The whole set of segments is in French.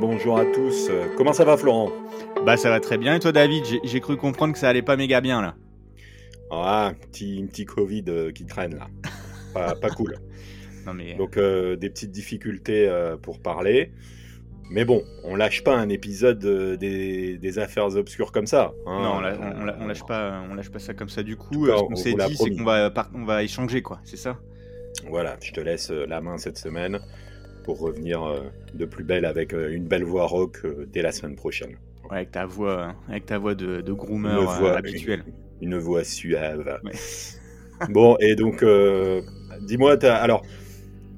bonjour à tous. Euh, Comment ça va Florent? Bah ça va très bien. Et toi David, j'ai- cru comprendre que ça allait pas méga bien là. Ah, petit, petit Covid euh, qui traîne là. Pas, pas cool. Non mais Donc euh, des petites difficultés euh, pour parler. Mais bon, on lâche pas un épisode euh, des, des affaires obscures comme ça. hein. non, on, la- on la- on lâche pas, on lâche pas ça comme ça du coup. cas, Euh, ce on qu'on s'est dit, c'est qu'on va, on va échanger quoi. C'est ça? Voilà, je te laisse euh, la main cette semaine pour revenir euh, de plus belle avec euh, une belle voix rock euh, dès la semaine prochaine. Ouais, avec ta voix, avec ta voix de, de groomer Une voix- habituelle. Une voix suave. Ouais. bon, et donc, euh, dis-moi, alors,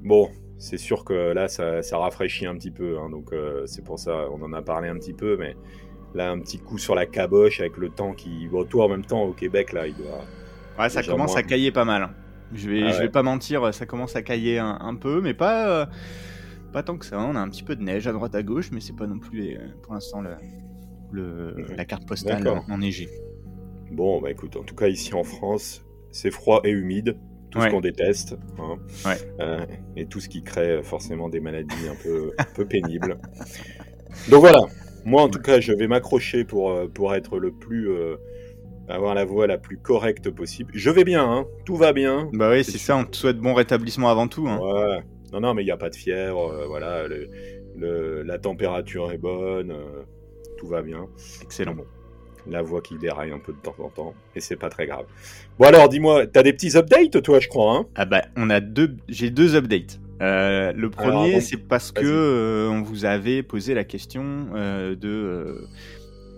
bon, c'est sûr que là, ça, ça rafraîchit un petit peu, hein, donc euh, c'est pour ça, on en a parlé un petit peu, mais là, un petit coup sur la caboche avec le temps qui. Bon, toi, en même temps, au Québec, là, il doit. Ouais, ça commence moins. à cailler pas mal. Je vais, Ah je vais pas mentir, ça commence à cailler un, un peu, mais pas, euh, pas tant que ça. On a un petit peu de neige à droite à gauche, mais c'est pas non plus euh, pour l'instant le, le- Ouais. la carte postale enneigée. Bon, bah écoute, en tout cas, ici en France, c'est froid et humide, tout Ouais. ce qu'on déteste, hein. Ouais. Euh, et tout ce qui crée euh, forcément des maladies un peu, un peu pénibles. Donc voilà, moi en tout cas, je vais m'accrocher pour, pour être le plus. euh, avoir la voix la plus correcte possible. Je vais bien, hein, tout va bien. Bah oui, C'est ça. On te souhaite bon rétablissement avant tout. hein. Ouais. Non, non, mais il n'y a pas de fièvre, euh, voilà, le- le- la température est bonne, euh, tout va bien. Excellent. Bon, la voix qui déraille un peu de temps en temps, et c'est pas très grave. Bon alors, dis-moi, t'as des petits updates, toi, je crois, hein? Ah bah, on a deux, j'ai deux updates. Euh, le premier, c'est parce que euh, on vous avait posé la question euh, de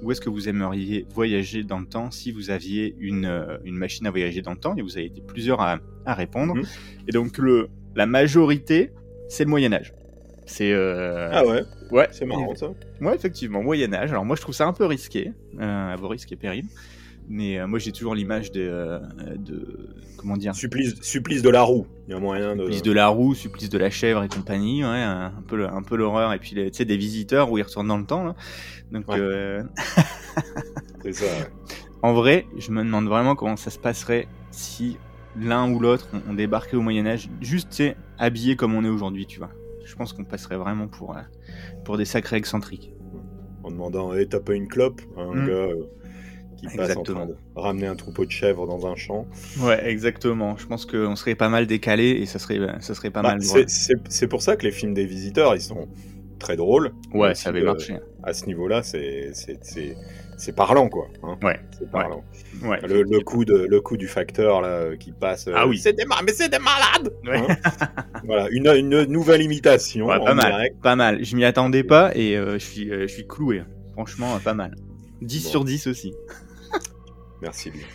où est-ce que vous aimeriez voyager dans le temps si vous aviez une, une machine à voyager dans le temps, et vous avez été plusieurs à, à répondre. Mhm. Et donc le, la majorité, c'est le Moyen Âge. C'est euh, Ah ouais, ouais, c'est marrant ça. Ouais, effectivement, Moyen Âge. Alors moi, je trouve ça un peu risqué, euh, à vos risques et périls. Mais euh, moi, j'ai toujours l'image de, de comment dire, Supplice, supplice de la roue, il y a moyen de... supplice de la roue, supplice de la chèvre et compagnie, ouais, un peu, un peu l'horreur. Et puis, tu sais, des visiteurs où ils retournent dans le temps. Là. Donc, Ouais. C'est ça, en vrai, je me demande vraiment comment ça se passerait si l'un ou l'autre on, on débarquait au Moyen Âge, juste, habillé comme on est aujourd'hui, tu vois. Je pense qu'on passerait vraiment pour, euh, pour des sacrés excentriques. en demandant, hey, t'as pas une clope Un Mm. gars euh, qui passe en train de ramener un troupeau de chèvres dans un champ. Ouais, exactement. Je pense qu'on serait pas mal décalé et ça serait, ça serait pas Bah, mal. c'est- pour ça que les films des visiteurs, ils sont très drôles. Ouais, ça avait euh, marché. À ce niveau-là, c'est- c'est parlant, quoi. hein. Ouais, C'est parlant. Ouais. Le, le coup de, le coup du facteur là, euh, qui passe. euh, Ah oui. C'est des ma- mais c'est des malades Ouais. Hein Voilà, une, une nouvelle imitation. Pas mal, direct. pas mal. Je m'y attendais pas et euh, je suis, euh, je suis cloué. Franchement, euh, pas mal. 10 Bon. sur 10 aussi. Merci bien.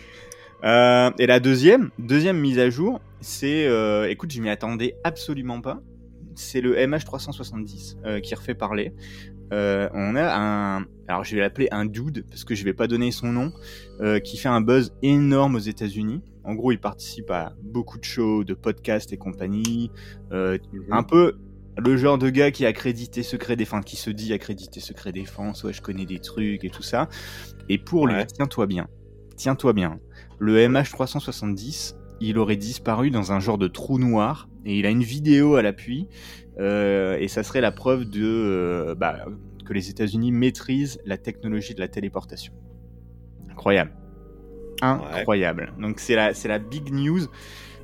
Et la deuxième, deuxième mise à jour, c'est, écoute, je m'y attendais absolument pas. C'est le MH370 euh, qui refait parler. Euh, on a un, alors je vais l'appeler un dude parce que je vais pas donner son nom, euh, qui fait un buzz énorme aux États-Unis. En gros, il participe à beaucoup de shows, de podcasts et compagnie. Euh, un peu le genre de gars qui a accrédité secret défense, qui se dit accrédité secret défense, ouais, je connais des trucs et tout ça. Et pour lui, tiens-toi bien, tiens-toi bien, le MH370, il aurait disparu dans un genre de trou noir, et il a une vidéo à l'appui, et ça serait la preuve de euh, bah, que les États-Unis maîtrisent la technologie de la téléportation. Incroyable. Incroyable. Donc c'est la, c'est la big news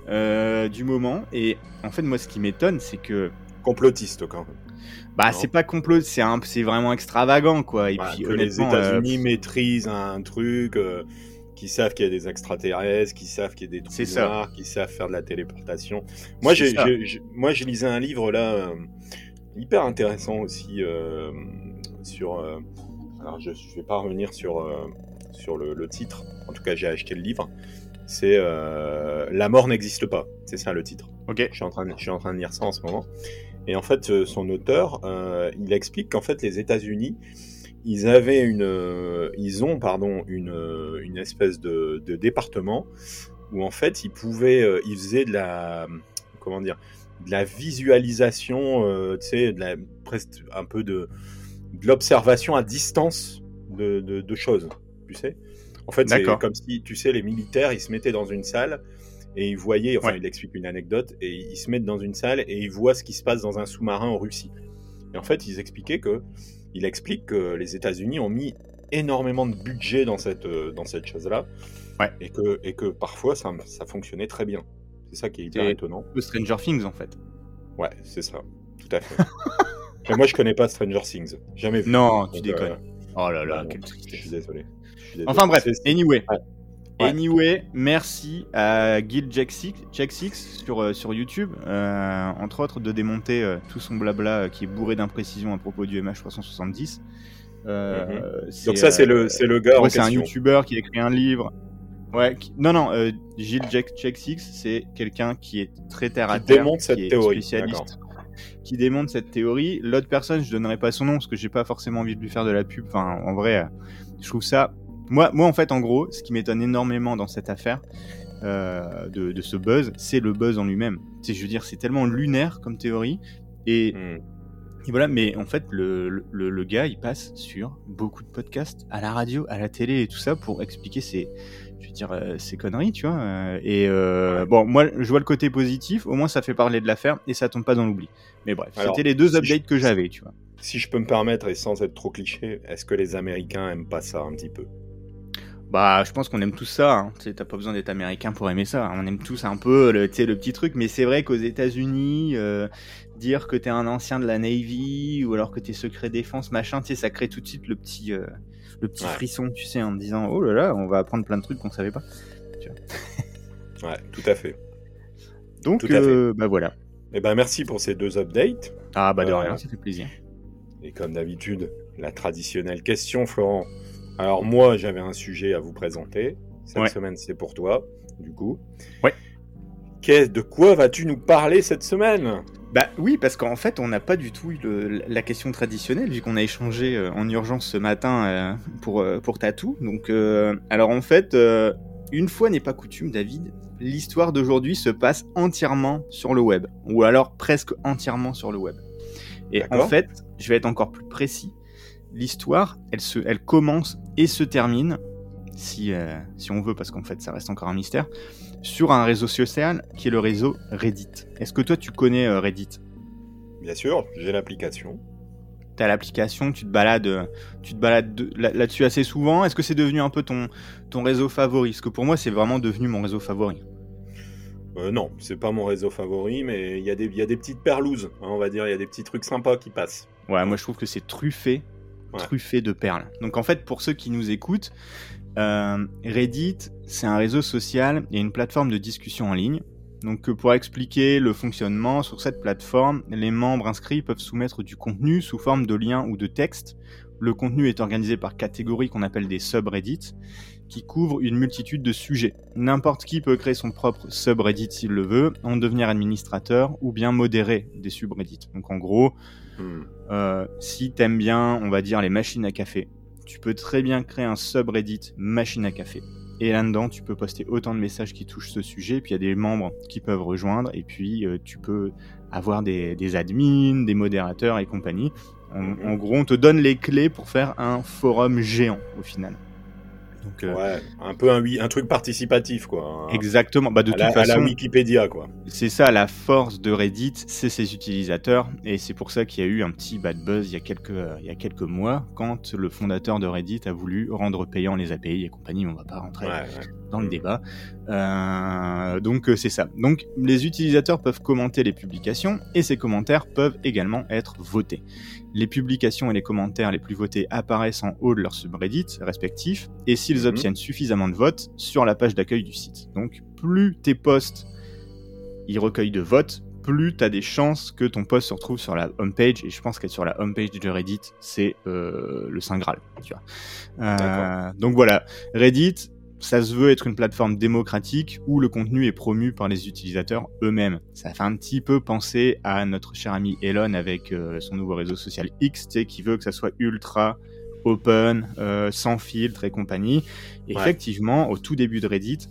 euh, du moment, et en fait, moi, ce qui m'étonne, c'est que Complotiste quand même. bah, c'est pas complot, c'est un, c'est vraiment extravagant, quoi. Et Voilà, puis, que les euh, États-Unis maîtrisent un truc, euh, qui savent qu'il y a des extraterrestres, qui savent qu'il y a des trous noirs, qui savent faire de la téléportation. Moi, j'ai, j'ai- j'ai- moi, je lisais un livre là, euh, hyper intéressant aussi euh, sur. euh, alors, je, je vais pas revenir sur sur le, le titre. En tout cas, j'ai acheté le livre. C'est La mort n'existe pas. C'est ça le titre. ok. Je suis en train de, je suis en train de lire ça en ce moment. Et en fait, son auteur, il explique qu'en fait, les États-Unis, ils avaient une, euh, ils ont pardon une, euh, une espèce de, de département où en fait, ils pouvaient, euh, ils faisaient de la, comment dire, de la visualisation, euh, tu sais, de la, presque un peu de, de l'observation à distance de, de, de choses, tu sais. En fait, c'est comme si, tu sais, les militaires, ils se mettaient dans une salle et ils voyaient, enfin, Ouais. il explique une anecdote, et ils se mettent dans une salle et ils voient ce qui se passe dans un sous-marin en Russie. Et en fait, ils expliquaient que il explique que les États-Unis ont mis énormément de budget dans cette, euh, dans cette chose-là. Ouais. Et que, et que parfois, ça, ça fonctionnait très bien. C'est ça qui est hyper étonnant. Le Stranger Things en fait. Ouais, c'est ça. Tout à fait. Mais moi, je connais pas Stranger Things. Jamais vu. Non, tu déconnes. euh, Oh là là, bah, quelle Je suis désolé. Je suis désolé. Enfin bref, C'est- anyway. Ouais. Ouais. Anyway, merci à Gil Jack Six, Jack Six sur, euh, sur YouTube, euh, entre autres de démonter euh, tout son blabla qui est bourré d'imprécisions à propos du MH370. Euh, c'est, Mhm. Donc ça, c'est le, le gars ouais, c'est un. YouTuber qui a écrit un livre. Ouais, qui- non, non, Gilles Jack, Jack Six, c'est quelqu'un qui est très terre à Qui terre, démonte cette qui est théorie, spécialiste, qui démonte cette théorie. L'autre personne, je donnerai pas son nom parce que j'ai pas forcément envie de lui faire de la pub. Enfin, en vrai, je trouve ça. Moi, moi, en fait, en gros, ce qui m'étonne énormément dans cette affaire euh, de, de ce buzz, c'est le buzz en lui-même. Je veux dire, c'est tellement lunaire comme théorie et et voilà, mais en fait, le, le, le gars, il passe sur beaucoup de podcasts, à la radio, à la télé et tout ça pour expliquer ses, je veux dire, euh, ses conneries, tu vois. euh, Et euh, bon, moi, je vois le côté positif. Au moins, ça fait parler de l'affaire et ça tombe pas dans l'oubli. Mais bref, c'était les deux si updates je- que j'avais, tu vois. Si je peux me permettre, et sans être trop cliché, est-ce que les Américains aiment pas ça un petit peu? Bah, je pense qu'on aime tous ça. Hein. Tu sais, T'as pas besoin d'être américain pour aimer ça. On aime tous un peu le, tu sais, le petit truc. Mais c'est vrai qu'aux États-Unis, euh, dire que t'es un ancien de la Navy ou alors que t'es secret défense, machin, tu sais, ça crée tout de suite le petit, euh, le petit Ouais. frisson, tu sais, en te disant oh là là, on va apprendre plein de trucs qu'on savait pas. Ouais, tout à fait. Donc, Tout à fait. euh, bah voilà. Eh ben, merci pour ces deux updates. Ah bah de rien, ça fait plaisir. Et comme d'habitude, la traditionnelle question, Florent. Alors moi, j'avais un sujet à vous présenter. Cette Ouais. semaine, c'est pour toi, du coup. Ouais. Qu'est- de quoi vas-tu nous parler cette semaine? Bah oui, parce qu'en fait, on n'a pas du tout eu le- la question traditionnelle, vu qu'on a échangé euh, en urgence ce matin euh, pour, euh, pour Tatou. Donc, euh, alors en fait, euh, une fois n'est pas coutume, David, l'histoire d'aujourd'hui se passe entièrement sur le web, ou alors presque entièrement sur le web. Et en fait, je vais être encore plus précis. L'histoire, elle, se, elle commence et se termine, si, euh, si on veut, parce qu'en fait, ça reste encore un mystère, sur un réseau social qui est le réseau Reddit. Est-ce que toi, tu connais euh, Reddit? Bien sûr, j'ai l'application. T'as l'application, tu te balades, euh, tu te balades de- là- là-dessus assez souvent. Est-ce que c'est devenu un peu ton, ton réseau favori? Parce que pour moi, c'est vraiment devenu mon réseau favori. Euh, non, c'est pas mon réseau favori, mais il y, a des- il y a des petites perlouses, hein, on va dire. Il y a des petits trucs sympas qui passent. Ouais, moi je trouve que c'est truffé, Truffé de perles. Donc en fait, pour ceux qui nous écoutent, euh, Reddit, c'est un réseau social et une plateforme de discussion en ligne. Donc euh, pour expliquer le fonctionnement sur cette plateforme, les membres inscrits peuvent soumettre du contenu sous forme de liens ou de texte. Le contenu est organisé par catégories qu'on appelle des subreddits, qui couvrent une multitude de sujets. N'importe qui peut créer son propre subreddit s'il le veut, en devenir administrateur ou bien modérer des subreddits. Donc en gros, Hmm. euh, si t'aimes bien, on va dire, les machines à café, tu peux très bien créer un subreddit machine à café. Et là-dedans, tu peux poster autant de messages qui touchent ce sujet, puis il y a des membres qui peuvent rejoindre, et puis euh, tu peux avoir des, admins, des modérateurs et compagnie. En gros, on te donne les clés pour faire un forum géant au final. Donc, euh, Ouais, un peu un, un truc participatif, quoi. Un- exactement. Bah, de à, toute la, à façon, la Wikipédia, quoi. c'est ça la force de Reddit, c'est ses utilisateurs, et c'est pour ça qu'il y a eu un petit bad buzz il y a quelques, euh, il y a quelques mois, quand le fondateur de Reddit a voulu rendre payant les API et compagnie, on va pas rentrer Ouais, ouais. Dans le débat. Euh, donc euh, c'est ça. Donc les utilisateurs peuvent commenter les publications, et ces commentaires peuvent également être votés. Les publications et les commentaires les plus votés apparaissent en haut de leur subreddit respectifs, et s'ils Mhm. obtiennent suffisamment de votes, sur la page d'accueil du site. Donc plus tes posts ils recueillent de votes, plus tu as des chances que ton post se retrouve sur la homepage. Et je pense qu'être sur la homepage de Reddit, c'est euh, le Saint Graal. Tu vois. Euh, donc voilà, Reddit, ça se veut être une plateforme démocratique où le contenu est promu par les utilisateurs eux-mêmes. Ça fait un petit peu penser à notre cher ami Elon avec euh, son nouveau réseau social X, qui veut que ça soit ultra open, euh, sans filtre et compagnie. Et Ouais. Effectivement, au tout début de Reddit,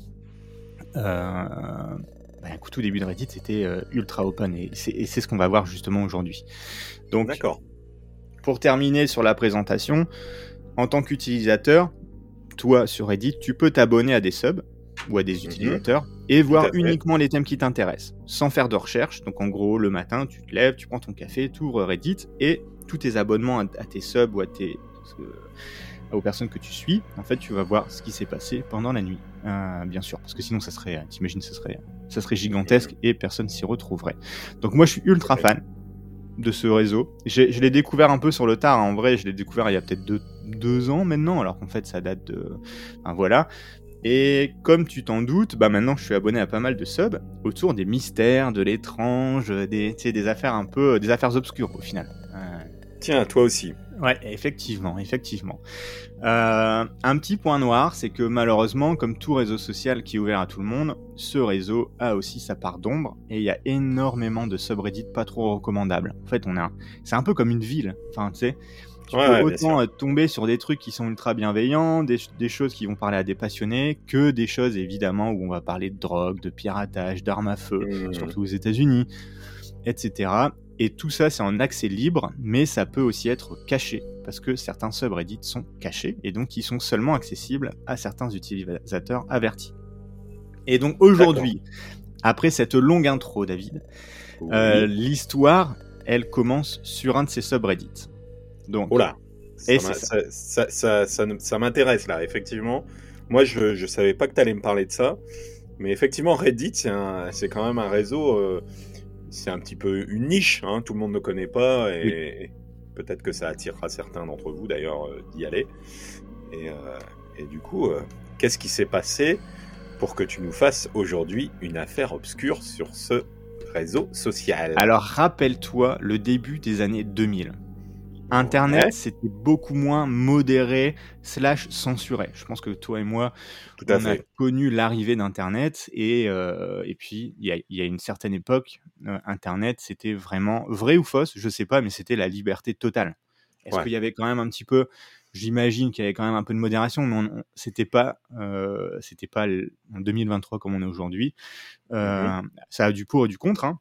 euh, bah, au tout début de Reddit, c'était euh, ultra open et c'est ce qu'on va voir justement aujourd'hui. Donc, D'accord. pour terminer sur la présentation, en tant qu'utilisateur, toi sur Reddit, tu peux t'abonner à des subs ou à des utilisateurs et Mhm. voir uniquement les thèmes qui t'intéressent, sans faire de recherche. Donc en gros, le matin, tu te lèves, tu prends ton café, tu ouvres Reddit et tous tes abonnements à, tes subs ou à tes aux personnes que tu suis, en fait, tu vas voir ce qui s'est passé pendant la nuit, bien sûr, parce que sinon, ça serait, t'imagines, ça serait, ça serait gigantesque et personne s'y retrouverait. Donc moi, je suis ultra fan de ce réseau. Je l'ai découvert un peu sur le tard. Hein. En vrai, je l'ai découvert il y a peut-être deux, ans maintenant, alors qu'en fait, ça date de. Enfin, voilà. Et comme tu t'en doutes, bah maintenant je suis abonné à pas mal de subs autour des mystères, de l'étrange, des, des affaires un peu, des affaires obscures au final. Euh, Tiens, toi aussi. Ouais, effectivement, effectivement. Euh, un petit point noir, c'est que malheureusement, comme tout réseau social qui est ouvert à tout le monde, ce réseau a aussi sa part d'ombre et il y a énormément de subreddits pas trop recommandables. En fait, on a, c'est un peu comme une ville. Enfin, tu sais, tu peux autant tomber sur des trucs qui sont ultra bienveillants, des, choses qui vont parler à des passionnés, que des choses évidemment où on va parler de drogue, de piratage, d'armes à feu, mmh. surtout aux États-Unis, etc. Et tout ça, c'est en accès libre, mais ça peut aussi être caché, parce que certains subreddits sont cachés, et donc ils sont seulement accessibles à certains utilisateurs avertis. Et donc aujourd'hui, après cette longue intro, David, euh, l'histoire, elle commence sur un de ces subreddits. Donc, oh là, ça, ça, ça, m'intéresse là, effectivement. Moi, je ne savais pas que tu allais me parler de ça, mais effectivement, Reddit, c'est quand même un réseau... Euh, c'est un petit peu une niche, hein, tout le monde ne connaît pas et peut-être que ça attirera certains d'entre vous d'ailleurs euh, d'y aller. Et, euh, du coup, qu'est-ce qui s'est passé pour que tu nous fasses aujourd'hui une affaire obscure sur ce réseau social? Alors rappelle-toi le début des années 2000. Internet, c'était beaucoup moins modéré slash censuré. Je pense que toi et moi, Tout on a connu l'arrivée d'Internet et, euh, et puis il y a, une certaine époque, euh, Internet, c'était vraiment vrai ou fausse, je sais pas, mais c'était la liberté totale. Est-ce qu'il y avait quand même un petit peu, j'imagine qu'il y avait quand même un peu de modération, mais c'était pas, euh, c'était pas en 2023 comme on est aujourd'hui. Mmh ça a du pour et du contre. Hein.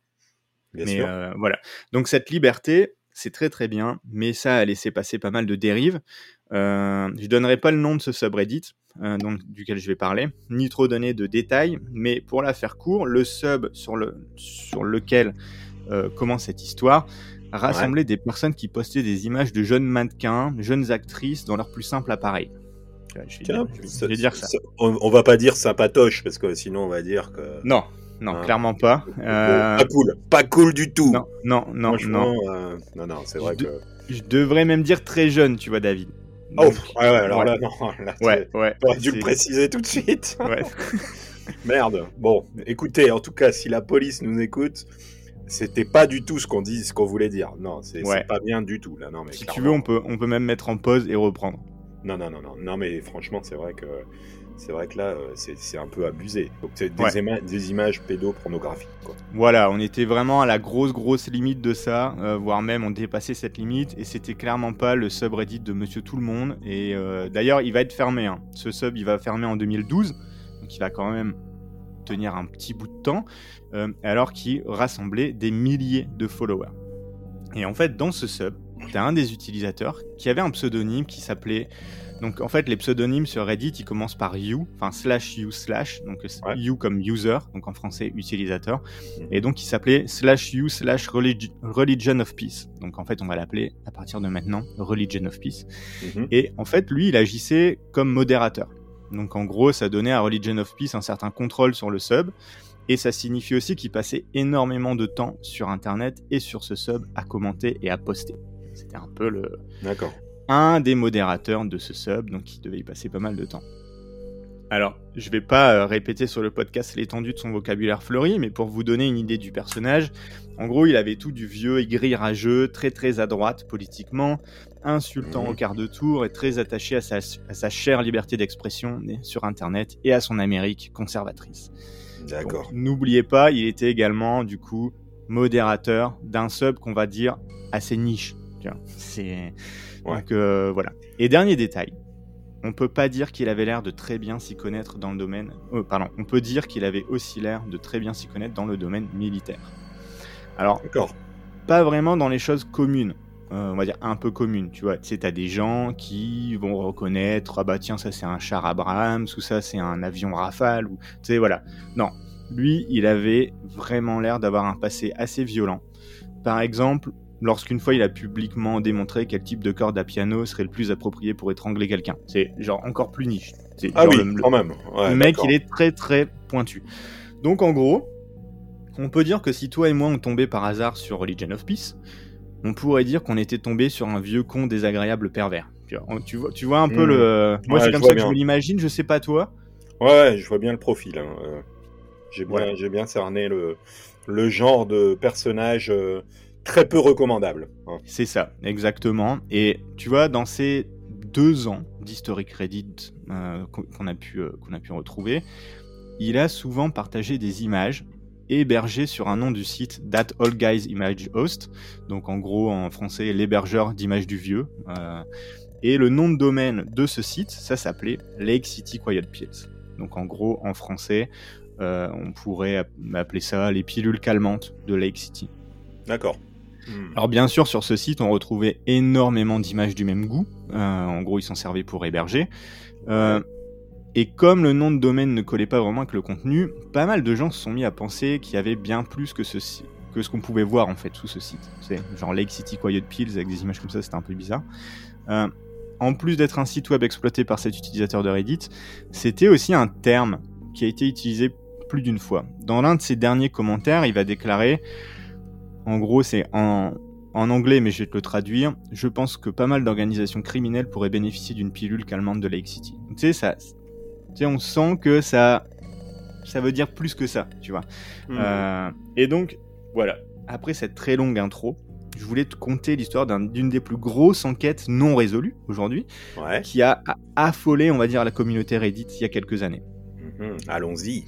mais voilà. Donc cette liberté, c'est très très bien, mais ça a laissé passer pas mal de dérives. Euh, je donnerai pas le nom de ce subreddit euh, duquel je vais parler, ni trop donner de détails, mais pour la faire court, le sub sur, le, sur lequel euh, commence cette histoire rassemblait des personnes qui postaient des images de jeunes mannequins, jeunes actrices dans leur plus simple appareil. Je vais, dire ça. On, on, va pas dire sympatoche parce que sinon on va dire que. Non, non, hein. clairement pas. Euh, pas cool, pas cool du tout. Non, non, non, non. Euh, non, non, c'est vrai que. Je devrais même dire très jeune, tu vois, David. oh, ouais, ouais, alors là, non, là, ouais, ouais. T'aurais dû le préciser tout de suite. Ouais. Merde. Bon, écoutez, en tout cas, si la police nous écoute, c'était pas du tout ce qu'on dit, ce qu'on voulait dire. Non, c'est pas bien du tout là. Non, mais si tu veux, on peut, on peut même mettre en pause et reprendre. Non, non, non, non, non, mais franchement, c'est vrai que c'est vrai que là, euh, c'est un peu abusé. Donc, c'est des, images pédopornographiques. Voilà, on était vraiment à la grosse, grosse limite de ça, euh, voire même on dépassait cette limite, et c'était clairement pas le subreddit de Monsieur Tout le Monde. Et euh, d'ailleurs, il va être fermé. Hein. Ce sub, il va fermer en 2012, donc il va quand même tenir un petit bout de temps, alors qu'il rassemblait des milliers de followers. Et en fait, dans ce sub, t'as un des utilisateurs qui avait un pseudonyme qui s'appelait donc en fait, les pseudonymes sur Reddit, ils commencent par you, enfin slash you slash, donc you comme user, donc en français utilisateur, mhm. et donc il s'appelait slash you slash religion of peace. Donc en fait, on va l'appeler à partir de maintenant religion of peace. Mhm. Et en fait, lui, il agissait comme modérateur. Donc en gros, ça donnait à religion of peace un certain contrôle sur le sub. Et ça signifie aussi qu'il passait énormément de temps sur Internet et sur ce sub à commenter et à poster. C'était un peu le, D'accord un des modérateurs de ce sub, donc il devait y passer pas mal de temps. Alors, je vais pas euh, répéter sur le podcast l'étendue de son vocabulaire fleuri, mais pour vous donner une idée du personnage, en gros, il avait tout du vieux aigri rageux, très très à droite politiquement, insultant au mmh. quart de tour et très attaché à sa, chère liberté d'expression sur Internet et à son Amérique conservatrice. D'accord. N'oubliez pas, il était également, du coup, modérateur d'un sub qu'on va dire assez niche. C'est donc euh, voilà. Et dernier détail, on peut pas dire qu'il avait l'air de très bien s'y connaître dans le domaine. Euh, pardon, on peut dire qu'il avait aussi l'air de très bien s'y connaître dans le domaine militaire. Alors, pas vraiment dans les choses communes. Euh, on va dire un peu communes, tu vois. Tu sais, t'as des gens qui vont reconnaître, ah bah tiens, ça c'est un char Abrams, ou ça c'est un avion Rafale, ou tu sais, voilà. Non, lui, il avait vraiment l'air d'avoir un passé assez violent. Par exemple, lorsqu'une fois il a publiquement démontré quel type de corde à piano serait le plus approprié pour étrangler quelqu'un. C'est genre encore plus niche. Ah oui, quand même. le mec, il est très très pointu. Donc en gros, on peut dire que si toi et moi on tombait par hasard sur Religion of Peace, on pourrait dire qu'on était tombé sur un vieux con désagréable pervers. Tu vois, tu vois, un peu hmm. le. Moi, c'est comme ça que je l'imagine, je sais pas toi. Ouais, je vois bien le profil. Hein, euh. J'ai bien, bien cerné le, le genre de personnage euh, très peu recommandable. Hein. C'est ça, exactement. Et tu vois, dans ces deux ans d'historique Reddit euh, qu'on a, pu, qu'on a pu retrouver, il a souvent partagé des images hébergées sur un nom du site That All Guys Image Host, donc en gros en français l'hébergeur d'images du vieux. et le nom de domaine de ce site, ça s'appelait Lake City Quiet Pills. Donc en gros, en français, euh, on pourrait appeler ça les pilules calmantes de Lake City. D'accord. Hmm. Alors bien sûr, sur ce site, on retrouvait énormément d'images du même goût. Euh, en gros, ils s'en servaient pour héberger. Euh, et comme le nom de domaine ne collait pas vraiment avec le contenu, pas mal de gens se sont mis à penser qu'il y avait bien plus que ce, que ce qu'on pouvait voir en fait sous ce site. C'est genre Lake City Quiet Pills avec des images comme ça, c'était un peu bizarre en plus d'être un site web exploité par cet utilisateur de Reddit, c'était aussi un terme qui a été utilisé plus d'une fois. Dans l'un de ses derniers commentaires, il va déclarer, en gros c'est en, anglais mais je vais te le traduire, je pense que pas mal d'organisations criminelles pourraient bénéficier d'une pilule calmante de Lake City. Tu sais, ça, tu sais, on sent que ça, ça veut dire plus que ça, tu vois. Hmm. Euh, et donc, voilà. Après cette très longue intro, je voulais te conter l'histoire d'une des plus grosses enquêtes non résolues aujourd'hui, qui a affolé, on va dire, la communauté Reddit il y a quelques années. Mhm. Allons-y.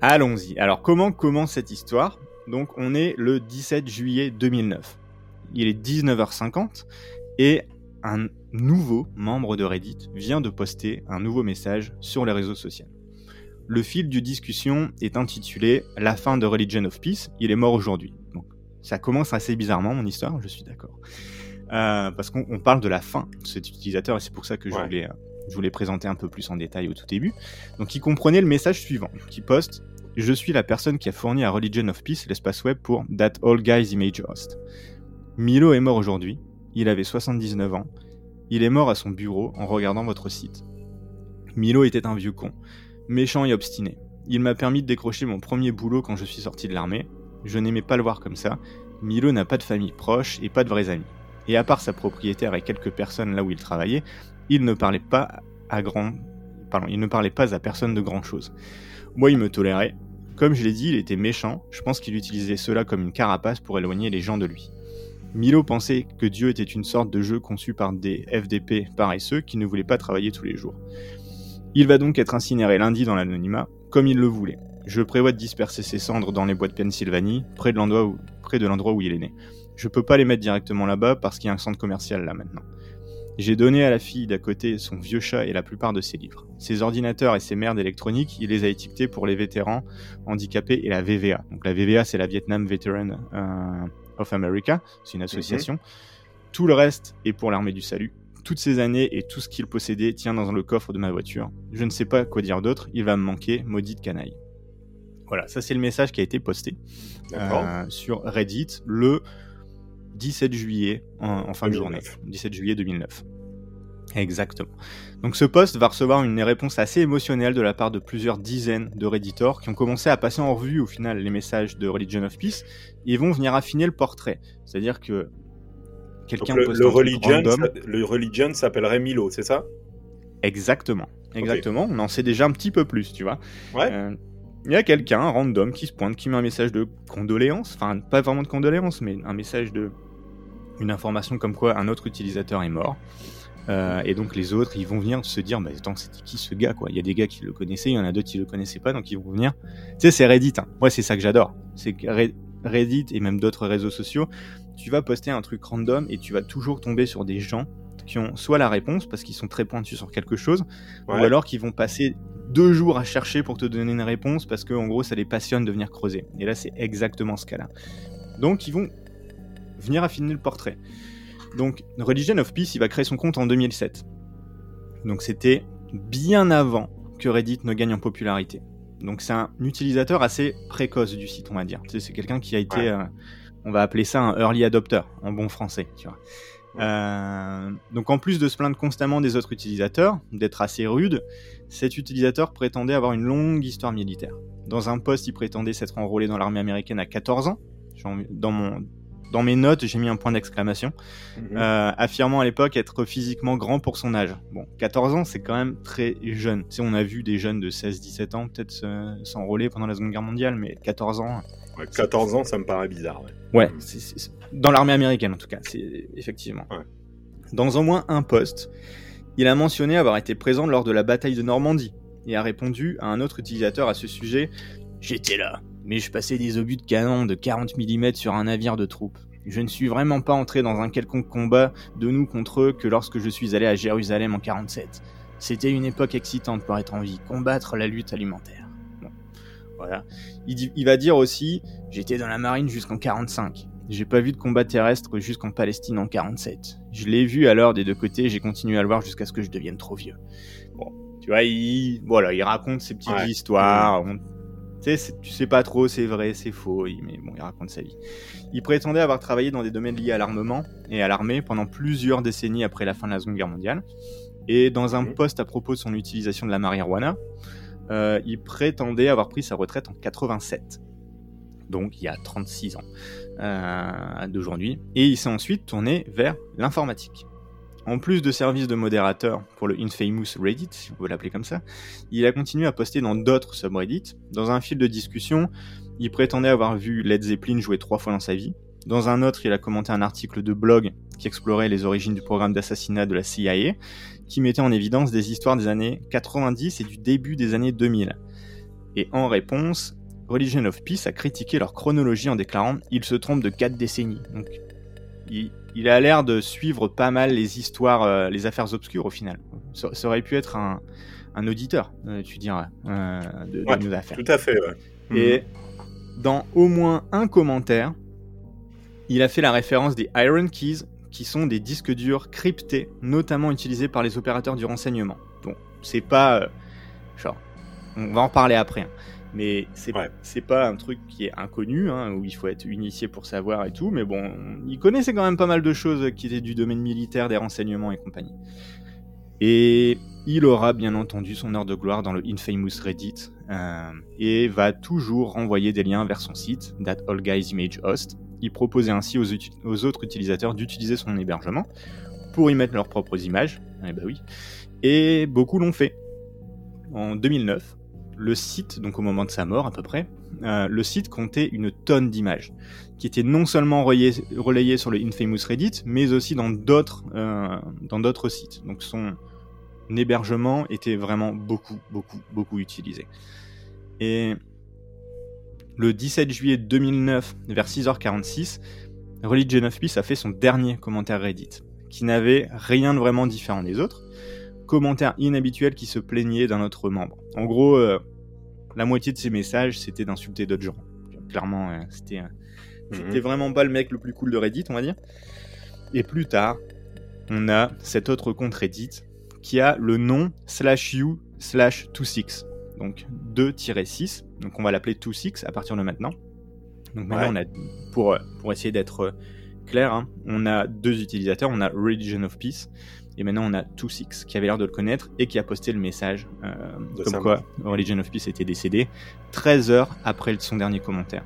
Allons-y. Alors, comment commence cette histoire? Donc, on est le 17 juillet 2009. Il est 19h50 et un nouveau membre de Reddit vient de poster un nouveau message sur les réseaux sociaux. Le fil du discussion est intitulé La fin de Religion of Peace, il est mort aujourd'hui. Ça commence assez bizarrement, mon histoire, je suis d'accord. Euh, parce qu'on parle de la fin de cet utilisateur et c'est pour ça que je, voulais, euh, je un peu plus en détail au tout début. Donc, il comprenait le message suivant qui poste Je suis la personne qui a fourni à Religion of Peace l'espace web pour That All Guys Image Host. Milo est mort aujourd'hui. Il avait 79 ans. Il est mort à son bureau en regardant votre site. Milo était un vieux con, méchant et obstiné. Il m'a permis de décrocher mon premier boulot quand je suis sorti de l'armée, je n'aimais pas le voir comme ça. Milo n'a pas de famille proche et pas de vrais amis. Et à part sa propriétaire et quelques personnes là où il travaillait, il ne parlait pas à grand... Il ne parlait pas à personne de grand chose. Moi, il me tolérait. Comme je l'ai dit, il était méchant. Je pense qu'il utilisait cela comme une carapace pour éloigner les gens de lui. Milo pensait que Dieu était une sorte de jeu conçu par des FDP paresseux qui ne voulaient pas travailler tous les jours. Il va donc être incinéré lundi dans l'anonymat, comme il le voulait. Je prévois de disperser ses cendres dans les bois de Pennsylvanie, près de l'endroit où, il est né. Je peux pas les mettre directement là-bas parce qu'il y a un centre commercial là maintenant. J'ai donné à la fille d'à côté son vieux chat et la plupart de ses livres. Ses ordinateurs et ses merdes électroniques, il les a étiquetés pour les vétérans handicapés et la VVA. Donc la VVA, c'est la Vietnam Veteran euh, of America, c'est une association. Mhm. Tout le reste est pour l'armée du salut. Toutes ces années et tout ce qu'il possédait tient dans le coffre de ma voiture. Je ne sais pas quoi dire d'autre, il va me manquer, maudite canaille. Voilà, ça c'est le message qui a été posté euh, sur Reddit le 17 juillet en, fin de journée, 17 juillet 2009. Exactement. Donc ce post va recevoir une réponse assez émotionnelle de la part de plusieurs dizaines de Redditors qui ont commencé à passer en revue au final les messages de Religion of Peace et vont venir affiner le portrait. C'est-à-dire que quelqu'un le, le, religion, le religion s'appellerait Milo, c'est ça? Exactement. Exactement. On en sait déjà un petit peu plus, tu vois. Ouais. Euh, il y a quelqu'un, un random, qui se pointe, qui met un message de condoléance, enfin pas vraiment de condoléance, mais un message de une information comme quoi un autre utilisateur est mort. Euh, et donc les autres, ils vont venir se dire, bah attends, c'était qui ce gars quoi? Il y a des gars qui le connaissaient, il y en a d'autres qui le connaissaient pas, donc ils vont venir. Tu sais, c'est Reddit. Hein. Moi, c'est ça que j'adore. C'est Reddit et même d'autres réseaux sociaux, tu vas poster un truc random et tu vas toujours tomber sur des gens qui ont soit la réponse parce qu'ils sont très pointus sur quelque chose, ou alors qui vont passer deux jours à chercher pour te donner une réponse parce que en gros ça les passionne de venir creuser. Et là c'est exactement ce cas-là. Donc ils vont venir affiner le portrait. Donc Religion of Peace il va créer son compte en 2007. Donc c'était bien avant que Reddit ne gagne en popularité. Donc c'est un utilisateur assez précoce du site on va dire. c'est quelqu'un qui a été euh, on va appeler ça un early adopter en bon français, tu vois. Euh, donc en plus de se plaindre constamment des autres utilisateurs, d'être assez rude, cet utilisateur prétendait avoir une longue histoire militaire. Dans un poste, il prétendait s'être enrôlé dans l'armée américaine à 14 ans. Dans, mon, dans mes notes, j'ai mis un point d'exclamation, mhm. euh, affirmant à l'époque être physiquement grand pour son âge. Bon, 14 ans, c'est quand même très jeune. Sais, on a vu des jeunes de 16-17 ans peut-être s'enrôler pendant la Seconde Guerre mondiale, mais 14 ans... 14 ans, ça me paraît bizarre. Ouais, ouais dans l'armée américaine en tout cas, c'est effectivement. Dans au moins un poste, il a mentionné avoir été présent lors de la bataille de Normandie et a répondu à un autre utilisateur à ce sujet J'étais là, mais je passais des obus de canon de 40 mm sur un navire de troupes. Je ne suis vraiment pas entré dans un quelconque combat de nous contre eux que lorsque je suis allé à Jérusalem en 47. C'était une époque excitante pour être en vie, combattre la lutte alimentaire. Voilà. Il, il va dire aussi J'étais dans la marine jusqu'en 45. J'ai pas vu de combat terrestre jusqu'en Palestine en 47. Je l'ai vu l'heure des deux côtés, j'ai continué à le voir jusqu'à ce que je devienne trop vieux. Bon, tu vois, il, voilà, il raconte ses petites histoires. Tu sais, tu sais pas trop, c'est vrai, c'est faux, mais bon, il raconte sa vie. Il prétendait avoir travaillé dans des domaines liés à l'armement et à l'armée pendant plusieurs décennies après la fin de la Seconde Guerre mondiale. Et dans un poste à propos de son utilisation de la marijuana, euh, il prétendait avoir pris sa retraite en 87 donc il y a 36 ans euh, d'aujourd'hui, et il s'est ensuite tourné vers l'informatique. En plus de services de modérateur pour le infamous Reddit, si on veut l'appeler comme ça, il a continué à poster dans d'autres subreddits. Dans un fil de discussion, il prétendait avoir vu Led Zeppelin jouer trois fois dans sa vie. Dans un autre, il a commenté un article de blog qui explorait les origines du programme d'assassinat de la CIA, qui mettait en évidence des histoires des années 90 et du début des années 2000. Et en réponse, Religion of Peace a critiqué leur chronologie en déclarant ils se trompent de 4 décennies. Il, a l'air de suivre pas mal les histoires, euh, les affaires obscures au final. Ça, aurait pu être un, auditeur, euh, tu dirais, euh, de, nos affaires. Tout à fait, ouais. Et mhm. dans au moins un commentaire, il a fait la référence des Iron Keys, qui sont des disques durs cryptés, notamment utilisés par les opérateurs du renseignement. Bon, c'est pas. genre, on va en parler après. Hein. Mais c'est c'est pas un truc qui est inconnu, hein, où il faut être initié pour savoir et tout. Mais bon, il connaissait quand même pas mal de choses qui étaient du domaine militaire, des renseignements et compagnie. Et il aura bien entendu son heure de gloire dans le infamous Reddit euh, et va toujours renvoyer des liens vers son site, That All Guys Image Host. Il proposait ainsi aux, aux autres utilisateurs d'utiliser son hébergement pour y mettre leurs propres images. Eh ben oui. Et beaucoup l'ont fait. En 2009, le site, donc au moment de sa mort à peu près, euh, le site comptait une tonne d'images, qui étaient non seulement relayées, sur le Infamous Reddit, mais aussi dans d'autres euh, dans d'autres sites. Donc son hébergement était vraiment beaucoup, beaucoup, beaucoup utilisé. Et le 17 juillet 2009, vers 6h46, Religion of Peace a fait son dernier commentaire Reddit, qui n'avait rien de vraiment différent des autres commentaire inhabituel qui se plaignait d'un autre membre. En gros, euh, la moitié de ses messages, c'était d'insulter d'autres gens. Clairement, euh, c'était, euh, mhm. vraiment pas le mec le plus cool de Reddit, on va dire. Et plus tard, on a cet autre compte Reddit qui a le nom slash you slash 26. Donc 2-6. Donc on va l'appeler 26 à partir de maintenant. Donc maintenant, on a, pour, pour essayer d'être clair, hein, on a deux utilisateurs. On a Religion of Peace et maintenant, on a 26 qui avait l'air de le connaître et qui a posté le message euh, comme quoi Religion of Peace était décédé 13 heures après son dernier commentaire.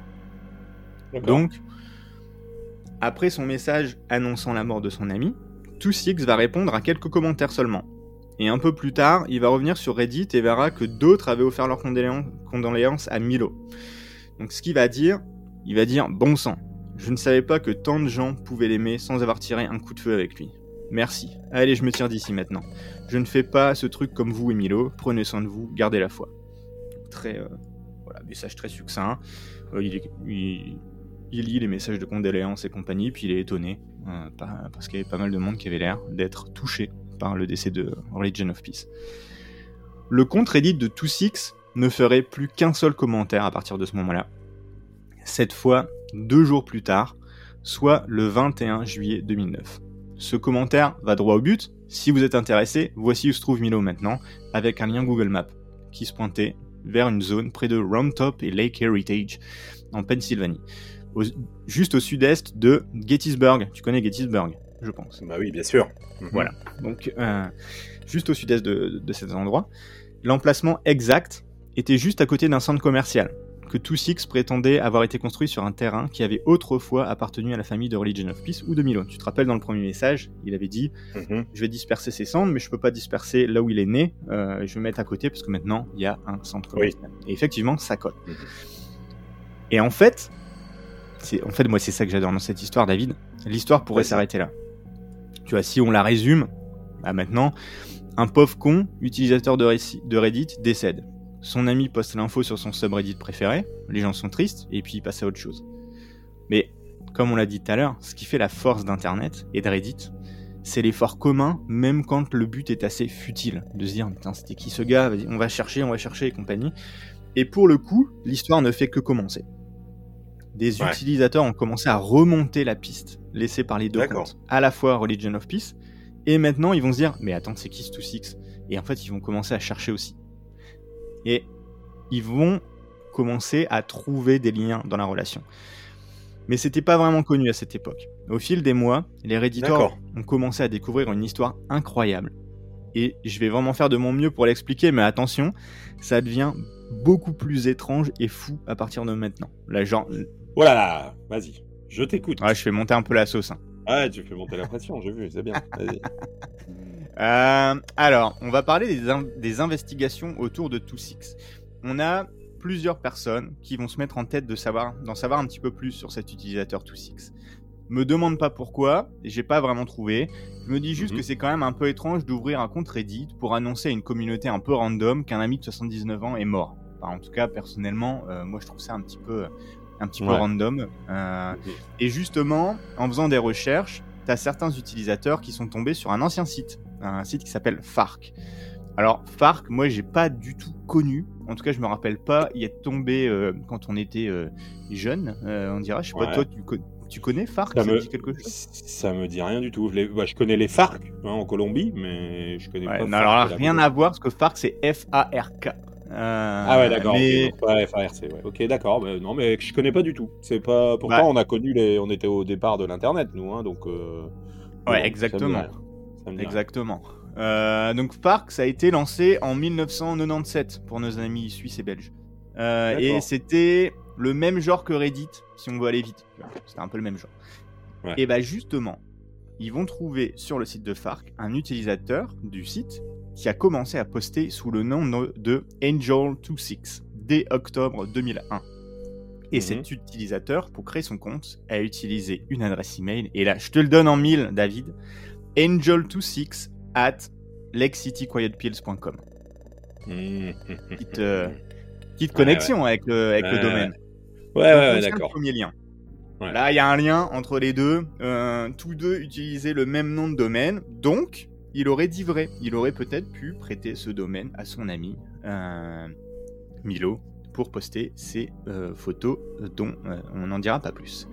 Donc, après son message annonçant la mort de son ami, 26 va répondre à quelques commentaires seulement. Et un peu plus tard, il va revenir sur Reddit et verra que d'autres avaient offert leurs condoléances à Milo. Donc ce qu'il va dire, il va dire Bon sang, je ne savais pas que tant de gens pouvaient l'aimer sans avoir tiré un coup de feu avec lui. Merci. Allez, je me tire d'ici maintenant. Je ne fais pas ce truc comme vous, Emilo. Prenez soin de vous, gardez la foi. Très, euh, voilà, message très succinct. Euh, il, lit les messages de condoléances et compagnie, puis il est étonné euh, parce qu'il y avait pas mal de monde qui avait l'air d'être touché par le décès de Religion of Peace. Le compte Reddit de 26 ne ferait plus qu'un seul commentaire à partir de ce moment-là. Cette fois, deux jours plus tard, soit le 21 juillet 2009. Ce commentaire va droit au but. Si vous êtes intéressé, voici où se trouve Milo maintenant, avec un lien Google Maps qui se pointait vers une zone près de Round Top et Lake Heritage, en Pennsylvanie. juste au sud-est de Gettysburg. Tu connais Gettysburg, je pense. Bah oui, bien sûr. Mhm. Voilà. Donc, euh, juste au sud-est de, de cet endroit. L'emplacement exact était juste à côté d'un centre commercial que Two Six prétendait avoir été construit sur un terrain qui avait autrefois appartenu à la famille de Religion of Peace ou de Milo. Tu te rappelles dans le premier message, il avait dit Mhm. Je vais disperser ses cendres, mais je peux pas disperser là où il est né. euh, je vais mettre à côté parce que maintenant il y a un centre Oui. commercial. Et effectivement, ça colle. Mhm. Et en fait, en fait moi c'est ça que j'adore dans cette histoire, David. L'histoire pourrait s'arrêter là. Tu vois, si on la résume, bah maintenant, un pauvre con, utilisateur de, de Reddit, décède. Son ami poste l'info sur son subreddit préféré, les gens sont tristes, et puis il passe à autre chose. Mais, comme on l'a dit tout à l'heure, ce qui fait la force d'Internet et de Reddit, c'est l'effort commun, même quand le but est assez futile, de se dire, putain, c'était qui ce gars, on va chercher, on va chercher et compagnie. Et pour le coup, l'histoire ne fait que commencer. Des Ouais. utilisateurs ont commencé à remonter la piste laissée par les deux comptes, à la fois Religion of Peace, et maintenant ils vont se dire, mais attends, c'est qui ce 2-6 Et en fait, ils vont commencer à chercher aussi. Et ils vont commencer à trouver des liens dans la relation. Mais c'était pas vraiment connu à cette époque. Au fil des mois, les Redditors ont commencé à découvrir une histoire incroyable. Et je vais vraiment faire de mon mieux pour l'expliquer, mais attention, ça devient beaucoup plus étrange et fou à partir de maintenant. Là, genre, Voilà, là, vas-y, je t'écoute. ouais, je fais monter un peu la sauce. hein. Ah, tu fais monter la pression, j'ai vu, c'est bien. Vas-y. Euh, alors, on va parler des, in- des investigations autour de 2-6. On a plusieurs personnes qui vont se mettre en tête de savoir, d'en savoir un petit peu plus sur cet utilisateur 2-6. Me demande pas pourquoi, j'ai pas vraiment trouvé. Je me dis juste Mhm. que c'est quand même un peu étrange d'ouvrir un compte Reddit pour annoncer à une communauté un peu random qu'un ami de 79 ans est mort. Enfin, en tout cas, personnellement, euh, moi je trouve ça un petit peu, un petit peu random. Euh, et justement, en faisant des recherches, tu as certains utilisateurs qui sont tombés sur un ancien site, un site qui s'appelle Farc. Alors, Farc, moi, j'ai pas du tout connu. En tout cas, je me rappelle pas y être tombé euh, quand on était euh, jeune. euh, on dirait, je sais pas, Ouais. toi, tu, co- tu connais Farc Ça me- dit quelque chose? Ça me dit rien du tout. Je, les- bah, je connais les FARC hein, en Colombie, mais je connais Ouais, pas. non, FARC alors rien à voir, parce que Farc, c'est F-A-R-K. Euh, Ah ouais, d'accord. Mais... pas FARC, ouais. Ok, d'accord. bah, non, mais je connais pas du tout. C'est pas. Pourtant, Ouais. on a connu les. On était au départ de l'internet, nous, hein, donc. euh, Ouais, exactement. Exactement. Euh, donc Farc, ça a été lancé en 1997 pour nos amis suisses et belges. Euh, et c'était le même genre que Reddit, si on veut aller vite. C'était un peu le même genre. Ouais. Et bah justement, ils vont trouver sur le site de Farc un utilisateur du site qui a commencé à poster sous le nom no- de Angel26 dès octobre 2001. Et Mhm. cet utilisateur, pour créer son compte, a utilisé une adresse email. Et là, je te le donne en mille, David. Angel26 at lexityquietpills.com. Mmh. Petite, euh, petite Ouais, connexion avec le, avec le Ouais, domaine. Ouais, ouais, d'accord. premier lien. Là, il y a un lien entre les deux. Euh, tous deux utilisaient le même nom de domaine. Donc, il aurait dit vrai. Il aurait peut-être pu prêter ce domaine à son ami euh, Milo pour poster ses photos dont on n'en dira pas plus.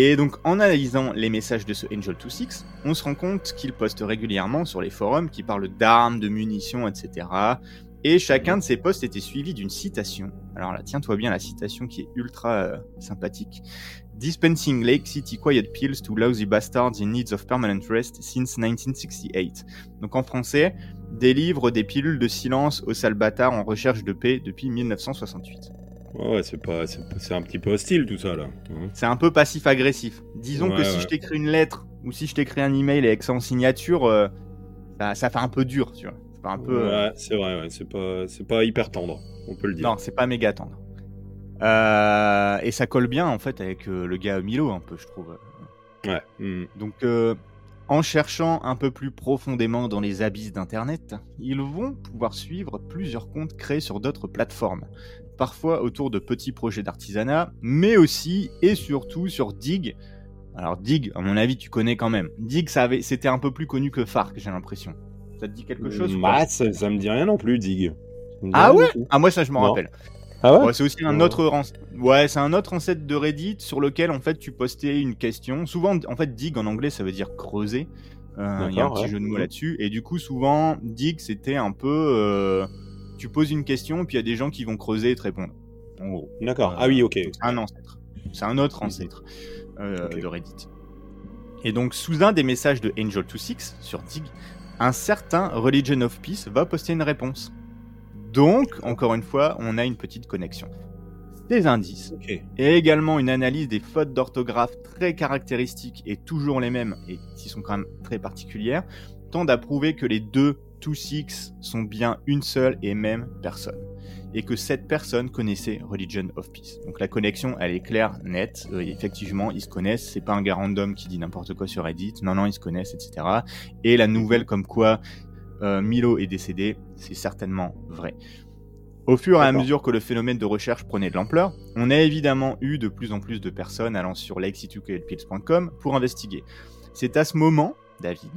Et donc, en analysant les messages de ce Angel26, on se rend compte qu'il poste régulièrement sur les forums qui parlent d'armes, de munitions, etc. Et chacun de ces posts était suivi d'une citation. Alors là, tiens-toi bien la citation qui est ultra euh, sympathique. Dispensing Lake City Quiet Pills to lousy bastards in needs of permanent rest since 1968. Donc en français, délivre des pilules de silence aux sales en recherche de paix depuis 1968. Ouais, c'est pas, c'est c'est un petit peu hostile tout ça là. hein. C'est un peu passif-agressif. Disons que si ouais. je t'écris une lettre ou si je t'écris un email avec ça en signature, euh, ça, ça fait un peu dur, tu vois. C'est pas un peu. euh, Ouais, c'est vrai, ouais, c'est pas, c'est pas hyper tendre, on peut le dire. Non, c'est pas méga tendre. Euh, et ça colle bien en fait avec euh, le gars Milo un peu, je trouve. Ouais. mmh. Donc, euh, en cherchant un peu plus profondément dans les abysses d'Internet, ils vont pouvoir suivre plusieurs comptes créés sur d'autres plateformes, parfois autour de petits projets d'artisanat, mais aussi et surtout sur Dig. Alors Dig, à mon avis, tu connais quand même. Dig, ça avait, c'était un peu plus connu que Farc, j'ai l'impression. Ça te dit quelque chose ou pas? Bah, ça, ça me dit rien non plus, Dig. Ah ouais? Ah moi ça je m'en rappelle. Ah ouais? Ouais, c'est aussi un autre ouais, c'est un autre ancêtre de Reddit sur lequel en fait tu postais une question. Souvent en fait dig en anglais ça veut dire creuser. Euh, Il y a un petit jeu de mots là-dessus et du coup souvent dig c'était un peu euh, tu poses une question puis il y a des gens qui vont creuser et te répondre. En gros, D'accord. Euh, Ah oui, ok. c'est un ancêtre. C'est un autre ancêtre euh, de Reddit. Et donc, sous un des messages de Angel26 sur Dig, un certain Religion of Peace va poster une réponse. Donc, encore une fois, on a une petite connexion. Des indices et également une analyse des fautes d'orthographe très caractéristiques et toujours les mêmes, et qui sont quand même très particulières, tendent à prouver que les deux 2-6 sont bien une seule et même personne. Et que cette personne connaissait Religion of Peace. Donc la connexion, elle est claire, nette. Euh, effectivement, ils se connaissent. C'est pas un gars random qui dit n'importe quoi sur Reddit. Non, non, ils se connaissent, etc. Et la nouvelle comme quoi euh, Milo est décédé, c'est certainement vrai. Au fur et à mesure que le phénomène de recherche prenait de l'ampleur, on a évidemment eu de plus en plus de personnes allant sur lakecitykpills.com pour investiguer. C'est à ce moment, David,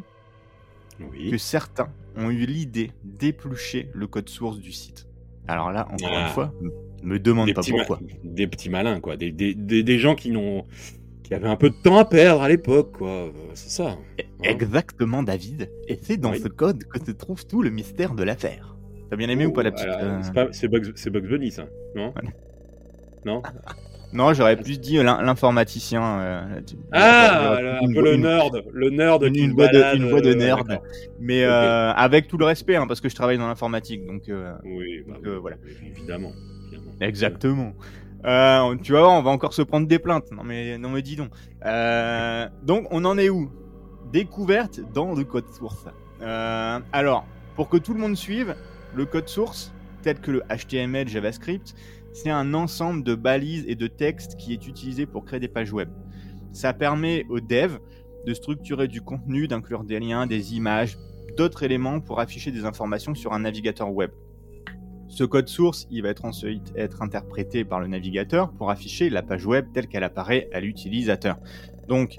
que certains ont eu l'idée d'éplucher le code source du site. Alors là, encore une ah. fois, me demande pas pourquoi. Des petits malins, quoi. Des, des, des, gens qui n'ont qui avaient un peu de temps à perdre à l'époque, quoi. Euh, c'est ça. Hein. Exactement, David. Et c'est dans ce code que se trouve tout le mystère de l'affaire. T'as bien aimé ou pas la petite euh, C'est Bugs, Bugs Bunny, ça, non? Non? Non, j'aurais plus dit euh, l'informaticien. Euh, ah, un peu le nerd, le nerd une, une voix de, une voix de nerd, mais euh, avec tout le respect, hein, parce que je travaille dans l'informatique, donc. oui, bah voilà. Évidemment. Exactement. tu vois, on va encore se prendre des plaintes. Non mais, non mais dis donc. donc, on en est où? Découverte dans le code source. alors, pour que tout le monde suive, le code source, tel que le HTML, JavaScript, c'est un ensemble de balises et de textes qui est utilisé pour créer des pages web. Ça permet aux devs de structurer du contenu, d'inclure des liens, des images, d'autres éléments pour afficher des informations sur un navigateur web. Ce code source, il va être ensuite être interprété par le navigateur pour afficher la page web telle qu'elle apparaît à l'utilisateur. Donc,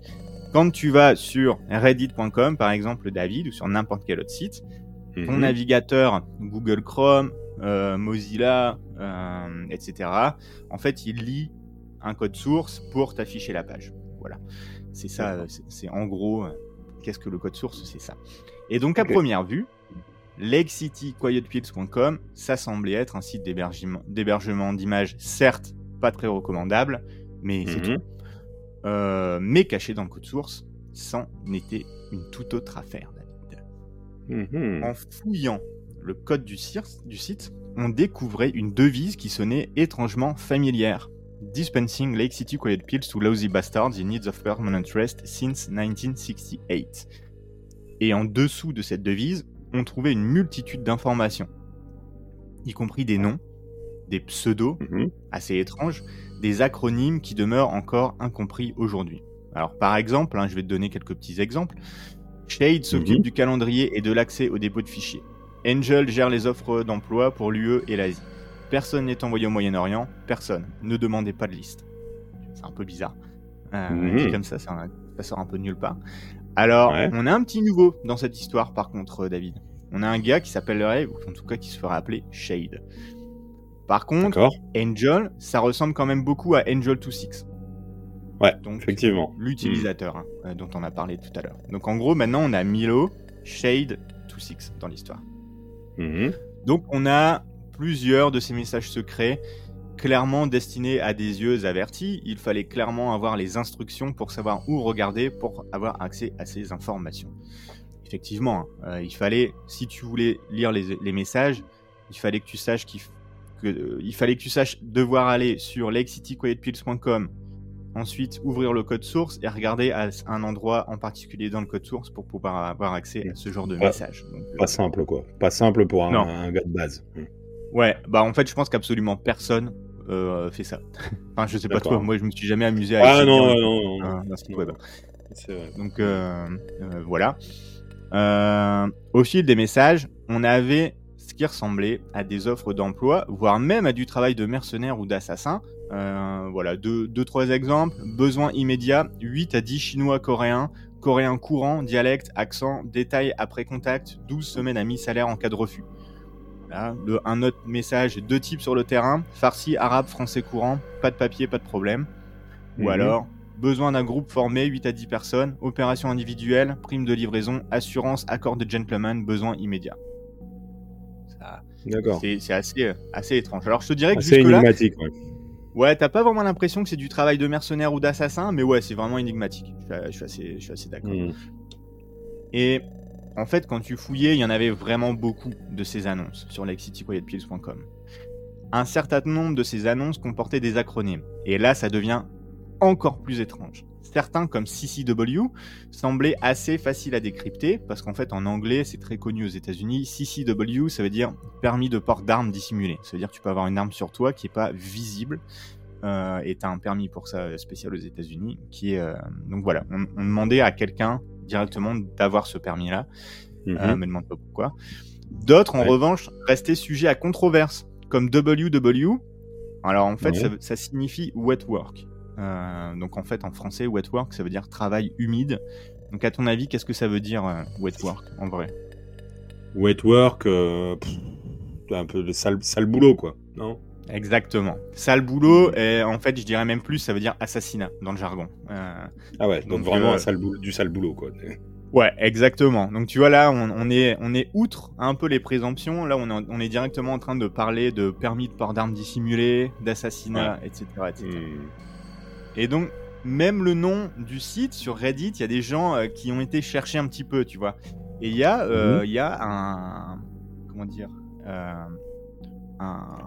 quand tu vas sur reddit.com, par exemple, David, ou sur n'importe quel autre site, ton mhm. navigateur Google Chrome, Mozilla, euh, etc. En fait, il lit un code source pour t'afficher la page. Voilà. C'est ça, c'est en gros, euh, qu'est-ce que le code source C'est ça. Et donc, à première vue, LakeCityQuietPills.com, ça semblait être un site d'hébergement d'images, certes pas très recommandable, mais c'est mhm. tout. mais caché dans le code source, c'en était une toute autre affaire, David. Mhm. En fouillant le code du, du site, on découvrait une devise qui sonnait étrangement familière. Dispensing Lake City Quiet Pills to Lousy Bastards in Needs of Permanent Rest since 1968. Et en dessous de cette devise, on trouvait une multitude d'informations, y compris des noms, des pseudos mhm. assez étranges, des acronymes qui demeurent encore incompris aujourd'hui. Alors par exemple, hein, je vais te donner quelques petits exemples. Shade s'occupe mhm. du calendrier et de l'accès au dépôt de fichiers. Angel gère les offres d'emploi pour l'UE et l'Asie. Personne n'est envoyé au Moyen-Orient, personne. Ne demandez pas de liste. C'est un peu bizarre. Euh, mhm. Comme ça, ça, sort un peu de nulle part. Alors, on a un petit nouveau dans cette histoire, par contre, David. On a un gars qui s'appellerait, ou en tout cas qui se ferait appeler Shade. Par contre, Angel, ça ressemble quand même beaucoup à Angel 26. Ouais, donc, effectivement. L'utilisateur hein, euh, dont on a parlé tout à l'heure. Donc en gros, maintenant, on a Milo, Shade, 26 dans l'histoire. Mhm. Donc on a plusieurs de ces messages secrets clairement destinés à des yeux avertis. Il fallait clairement avoir les instructions pour savoir où regarder pour avoir accès à ces informations. Effectivement, hein, euh, il fallait, si tu voulais lire les, messages, il fallait que tu saches qu'il euh, il fallait que tu saches devoir aller sur lakecityquietpills.com Ensuite, ouvrir le code source et regarder à un endroit en particulier dans le code source pour pouvoir avoir accès à ce genre de message. Euh, pas simple, quoi. Pas simple pour un, gars de base. Hmm. Ouais, bah en fait, je pense qu'absolument personne euh, fait ça. enfin, je sais pas toi, moi je me suis jamais amusé à. Ah non, non, non, non. Donc euh, voilà. au fil des messages, on avait ce qui ressemblait à des offres d'emploi, voire même à du travail de mercenaire ou d'assassin, euh, voilà, deux, deux, trois exemples. Besoin immédiat, 8 à 10 chinois coréens, coréens courant, dialecte, accent, détail après contact, 12 semaines à mi-salaire en cas de refus. un autre message, deux types sur le terrain, farsi, arabe, français courant, pas de papier, pas de problème. Ou mhm. alors, besoin d'un groupe formé, 8 à 10 personnes, opération individuelle, prime de livraison, assurance, accord de gentleman, besoin immédiat. D'accord. C'est assez, assez étrange. Alors je te dirais que jusque-là, Ouais, t'as pas vraiment l'impression que c'est du travail de mercenaire ou d'assassin, mais ouais, c'est vraiment énigmatique. Je suis, assez, je suis assez d'accord. Hmm. Et en fait, quand tu fouillais, il y en avait vraiment beaucoup de ces annonces sur lakecityquietpills.com. Un certain nombre de ces annonces comportaient des acronymes. Et là, ça devient encore plus étrange. Certains, comme CCW, semblaient assez faciles à décrypter, parce qu'en fait, en anglais, c'est très connu aux États-Unis. CCW, ça veut dire permis de port d'armes dissimulé. Ça veut dire que tu peux avoir une arme sur toi qui n'est pas visible. Euh, et tu as un permis pour ça spécial aux États-Unis. qui est euh, Donc voilà, on, demandait à quelqu'un directement d'avoir ce permis-là. Mm me demande pas pourquoi. D'autres, en revanche, restaient sujets à controverse, comme WW. Alors en fait, ça, ça signifie wet work. Euh, donc en fait, en français, wet work, ça veut dire travail humide. Donc à ton avis, qu'est-ce que ça veut dire euh, wet work en vrai? Wet work, euh, un peu de sale, sale boulot, quoi, non? Exactement. Sale boulot, et en fait, je dirais même plus, ça veut dire assassinat dans le jargon. ah ouais, donc, vraiment sale boulot, du sale boulot, quoi. Ouais, exactement. Donc tu vois là, on, est, on est outre un peu les présomptions. Là, on est, on est directement en train de parler de permis de port d'armes dissimulé, d'assassinat, etc., etc. Et donc, même le nom du site sur Reddit, il y a des gens euh, qui ont été chercher un petit peu, tu vois. Et il y a, euh, mhm. y a un, comment dire, euh, un,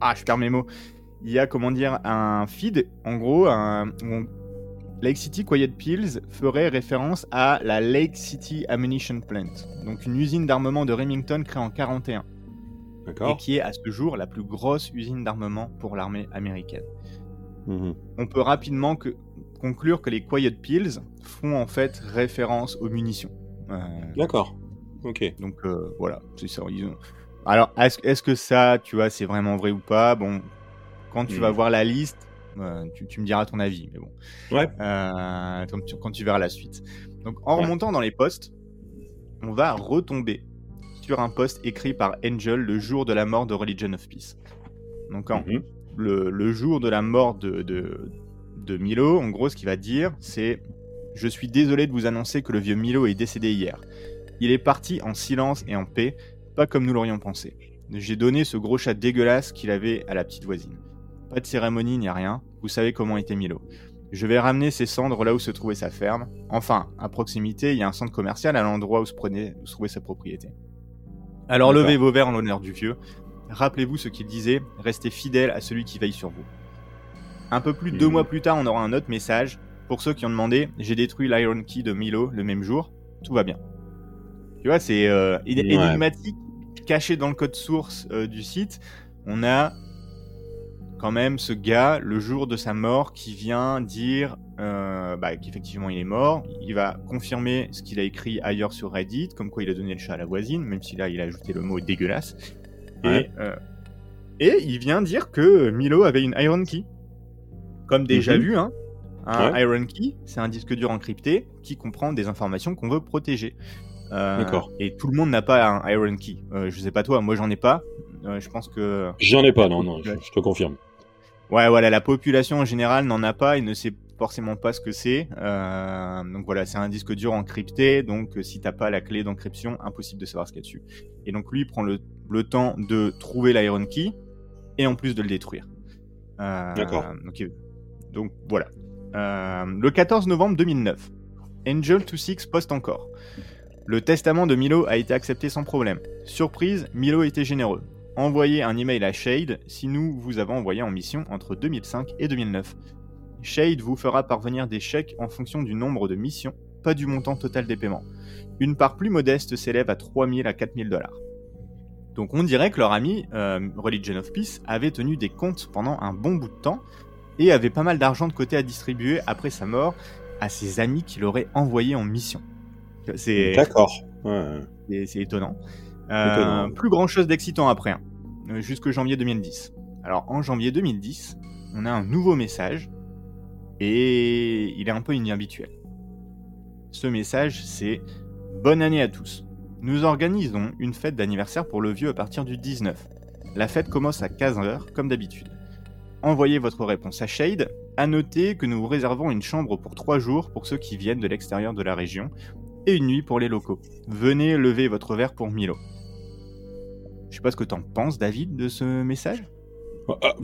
ah, je perds mes mots. Il y a, comment dire, un feed, en gros, un, Lake City Quiet Pills ferait référence à la Lake City Ammunition Plant, donc une usine d'armement de Remington créée en 41 et qui est à ce jour la plus grosse usine d'armement pour l'armée américaine. Mhm. On peut rapidement que, conclure que les Quiet Pills font en fait référence aux munitions. Euh, D'accord. Ok. Donc euh, voilà, c'est ça. Alors est-ce que ça, tu vois, c'est vraiment vrai ou pas? Bon, quand tu vas mhm. voir la liste, euh, tu, me diras ton avis, mais bon. Ouais. Quand tu, quand, tu, verras la suite. Donc en remontant dans les postes, on va retomber un post écrit par Angel le jour de la mort de Religion of Peace. Donc, mhm. le, jour de la mort de, de, Milo, en gros, ce qu'il va dire, c'est Je suis désolé de vous annoncer que le vieux Milo est décédé hier. Il est parti en silence et en paix, pas comme nous l'aurions pensé. J'ai donné ce gros chat dégueulasse qu'il avait à la petite voisine. Pas de cérémonie ni rien, vous savez comment était Milo. Je vais ramener ses cendres là où se trouvait sa ferme. Enfin, à proximité, il y a un centre commercial à l'endroit où, où se trouvait sa propriété. Alors levez vos verres en l'honneur du vieux. Rappelez-vous ce qu'il disait, restez fidèle à celui qui veille sur vous. Un peu plus de deux hmm. mois plus tard, on aura un autre message. Pour ceux qui ont demandé, j'ai détruit l'Iron Key de Milo le même jour. Tout va bien. Tu vois, c'est euh, énigmatique, caché dans le code source euh, du site. On a quand même ce gars, le jour de sa mort, qui vient dire euh, bah, qu'effectivement il est mort. Il va confirmer ce qu'il a écrit ailleurs sur Reddit, comme quoi il a donné le chat à la voisine, même si là il a ajouté le mot dégueulasse. Et, euh, et il vient dire que Milo avait une Iron Key. Comme déjà mhm. vu, hein, un Iron Key, c'est un disque dur encrypté qui comprend des informations qu'on veut protéger. Euh, D'accord. Et tout le monde n'a pas un Iron Key. je sais pas toi, moi j'en ai pas. je pense que. J'en ai pas, non, non, je, te confirme. Ouais, voilà, la population en général n'en a pas et ne sait forcément pas ce que c'est. Euh, donc voilà, c'est un disque dur encrypté, donc euh, si t'as pas la clé d'encryption, impossible de savoir ce qu'il y a dessus. Et donc lui il prend le, temps de trouver l'Iron Key et en plus de le détruire. Euh, D'accord. Donc, voilà. le 14 novembre 2009, Angel26 poste encore. Le testament de Milo a été accepté sans problème. Surprise, Milo était généreux. Envoyez un email à Shade si nous vous avons envoyé en mission entre 2005 et 2009. Shade vous fera parvenir des chèques en fonction du nombre de missions, pas du montant total des paiements. Une part plus modeste s'élève à 3000 à 4000 dollars. Donc on dirait que leur ami, euh, Religion of Peace, avait tenu des comptes pendant un bon bout de temps et avait pas mal d'argent de côté à distribuer après sa mort à ses amis qu'il aurait envoyés en mission. C'est d'accord. C'est étonnant. Euh, plus grand chose d'excitant après, hein, jusque janvier 2010. Alors en janvier 2010, on a un nouveau message et il est un peu inhabituel. Ce message, c'est Bonne année à tous. Nous organisons une fête d'anniversaire pour le vieux à partir du 19. La fête commence à 15h, comme d'habitude. Envoyez votre réponse à Shade. À noter que nous vous réservons une chambre pour 3 jours pour ceux qui viennent de l'extérieur de la région et une nuit pour les locaux. Venez lever votre verre pour Milo. Je sais pas ce que t'en penses, David, de ce message? Ah,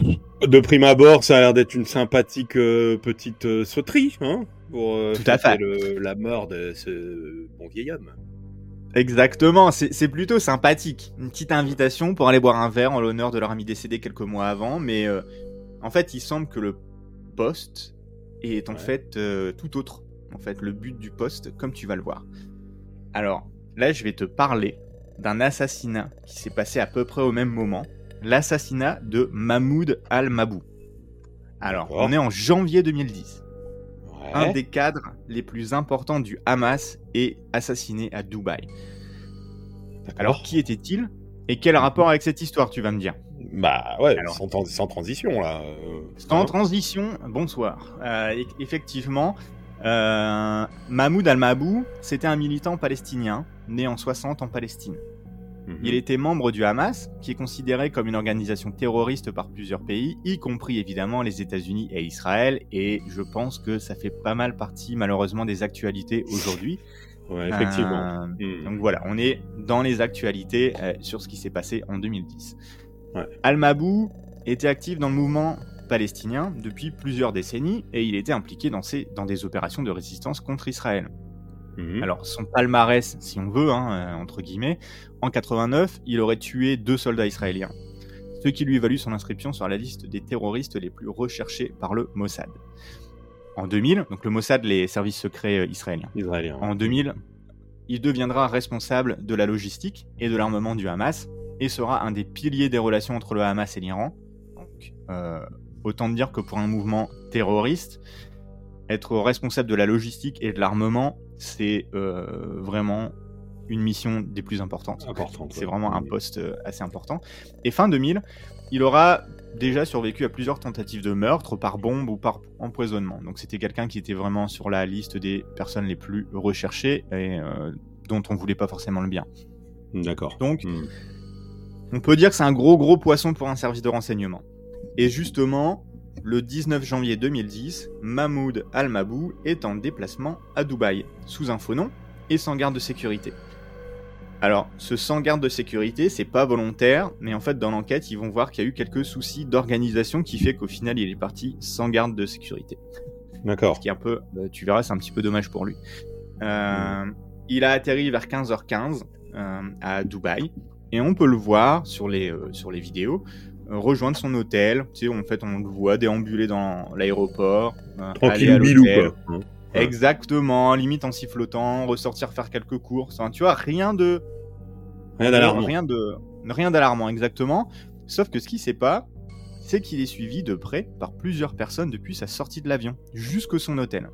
de prime abord, ça a l'air d'être une sympathique euh, petite euh, sauterie, hein, pour euh, Tout à fait. le- la mort de ce bon vieil homme. Exactement, c'est plutôt sympathique. Une petite invitation pour aller boire un verre en l'honneur de leur ami décédé quelques mois avant, mais en fait, il semble que le poste est en Ouais. fait tout autre. En fait, le but du poste, comme tu vas le voir. Alors, là, je vais te parler d'un assassinat qui s'est passé à peu près au même moment. L'assassinat de Mahmoud al-Mabou. Alors, on est en janvier 2010 Ouais. un des cadres les plus importants du Hamas est assassiné à Dubaï. Alors qui était-il et quel rapport avec cette histoire, tu vas me dire? Bah ouais, Alors- sans, tran- sans transition là. euh, Sans hein. transition, bonsoir. Euh, e- effectivement, euh, Mahmoud al-Mabou, c'était un militant palestinien né en 60 en Palestine. Mhm. Il était membre du Hamas, qui est considéré comme une organisation terroriste par plusieurs pays, y compris évidemment les États-Unis et Israël, et je pense que ça fait pas mal partie malheureusement des actualités aujourd'hui. Ouais, effectivement. Euh, Mhm. donc voilà, on est dans les actualités euh, sur ce qui s'est passé en 2010. Ouais. Al-Mabou était actif dans le mouvement palestinien depuis plusieurs décennies et il était impliqué dans des opérations de résistance contre Israël. Mhm. Alors son palmarès, si on veut, hein, euh, entre guillemets, en 89, il aurait tué deux soldats israéliens, ce qui lui valut son inscription sur la liste des terroristes les plus recherchés par le Mossad. En 2000, donc le Mossad, les services secrets euh, israéliens. Israélien. En 2000, il deviendra responsable de la logistique et de l'armement du Hamas et sera un des piliers des relations entre le Hamas et l'Iran. Donc, euh, autant dire que pour un mouvement terroriste, être responsable de la logistique et de l'armement, c'est euh, vraiment une mission des plus importantes. Importante. C'est ouais. vraiment un poste euh, assez important. Et fin 2000, il aura déjà survécu à plusieurs tentatives de meurtre par bombe ou par empoisonnement. Donc c'était quelqu'un qui était vraiment sur la liste des personnes les plus recherchées et euh, dont on voulait pas forcément le bien. D'accord. Donc Mhm. on peut dire que c'est un gros gros poisson pour un service de renseignement. Et justement, le 19 janvier 2010, Mahmoud Al-Mabou est en déplacement à Dubaï, sous un faux nom et sans garde de sécurité. Alors, ce sans garde de sécurité, c'est pas volontaire, mais en fait, dans l'enquête, ils vont voir qu'il y a eu quelques soucis d'organisation qui fait qu'au final, il est parti sans garde de sécurité. D'accord. Ce qui est un peu, bah, tu verras, c'est un petit peu dommage pour lui. Euh, Il a atterri vers 15h15 euh, à Dubaï et on peut le voir sur les, euh, sur les vidéos rejoindre son hôtel. Tu sais, en fait, on le voit déambuler dans l'aéroport, euh, aller Tranquille bilou quoi. Exactement, limite en sifflotant, ressortir faire quelques courses. Enfin, tu vois, rien de Rien d'alarmant. Rien de rien d'alarmant exactement. Sauf que ce qui sait pas, c'est qu'il est suivi de près par plusieurs personnes depuis sa sortie de l'avion jusqu'à son hôtel.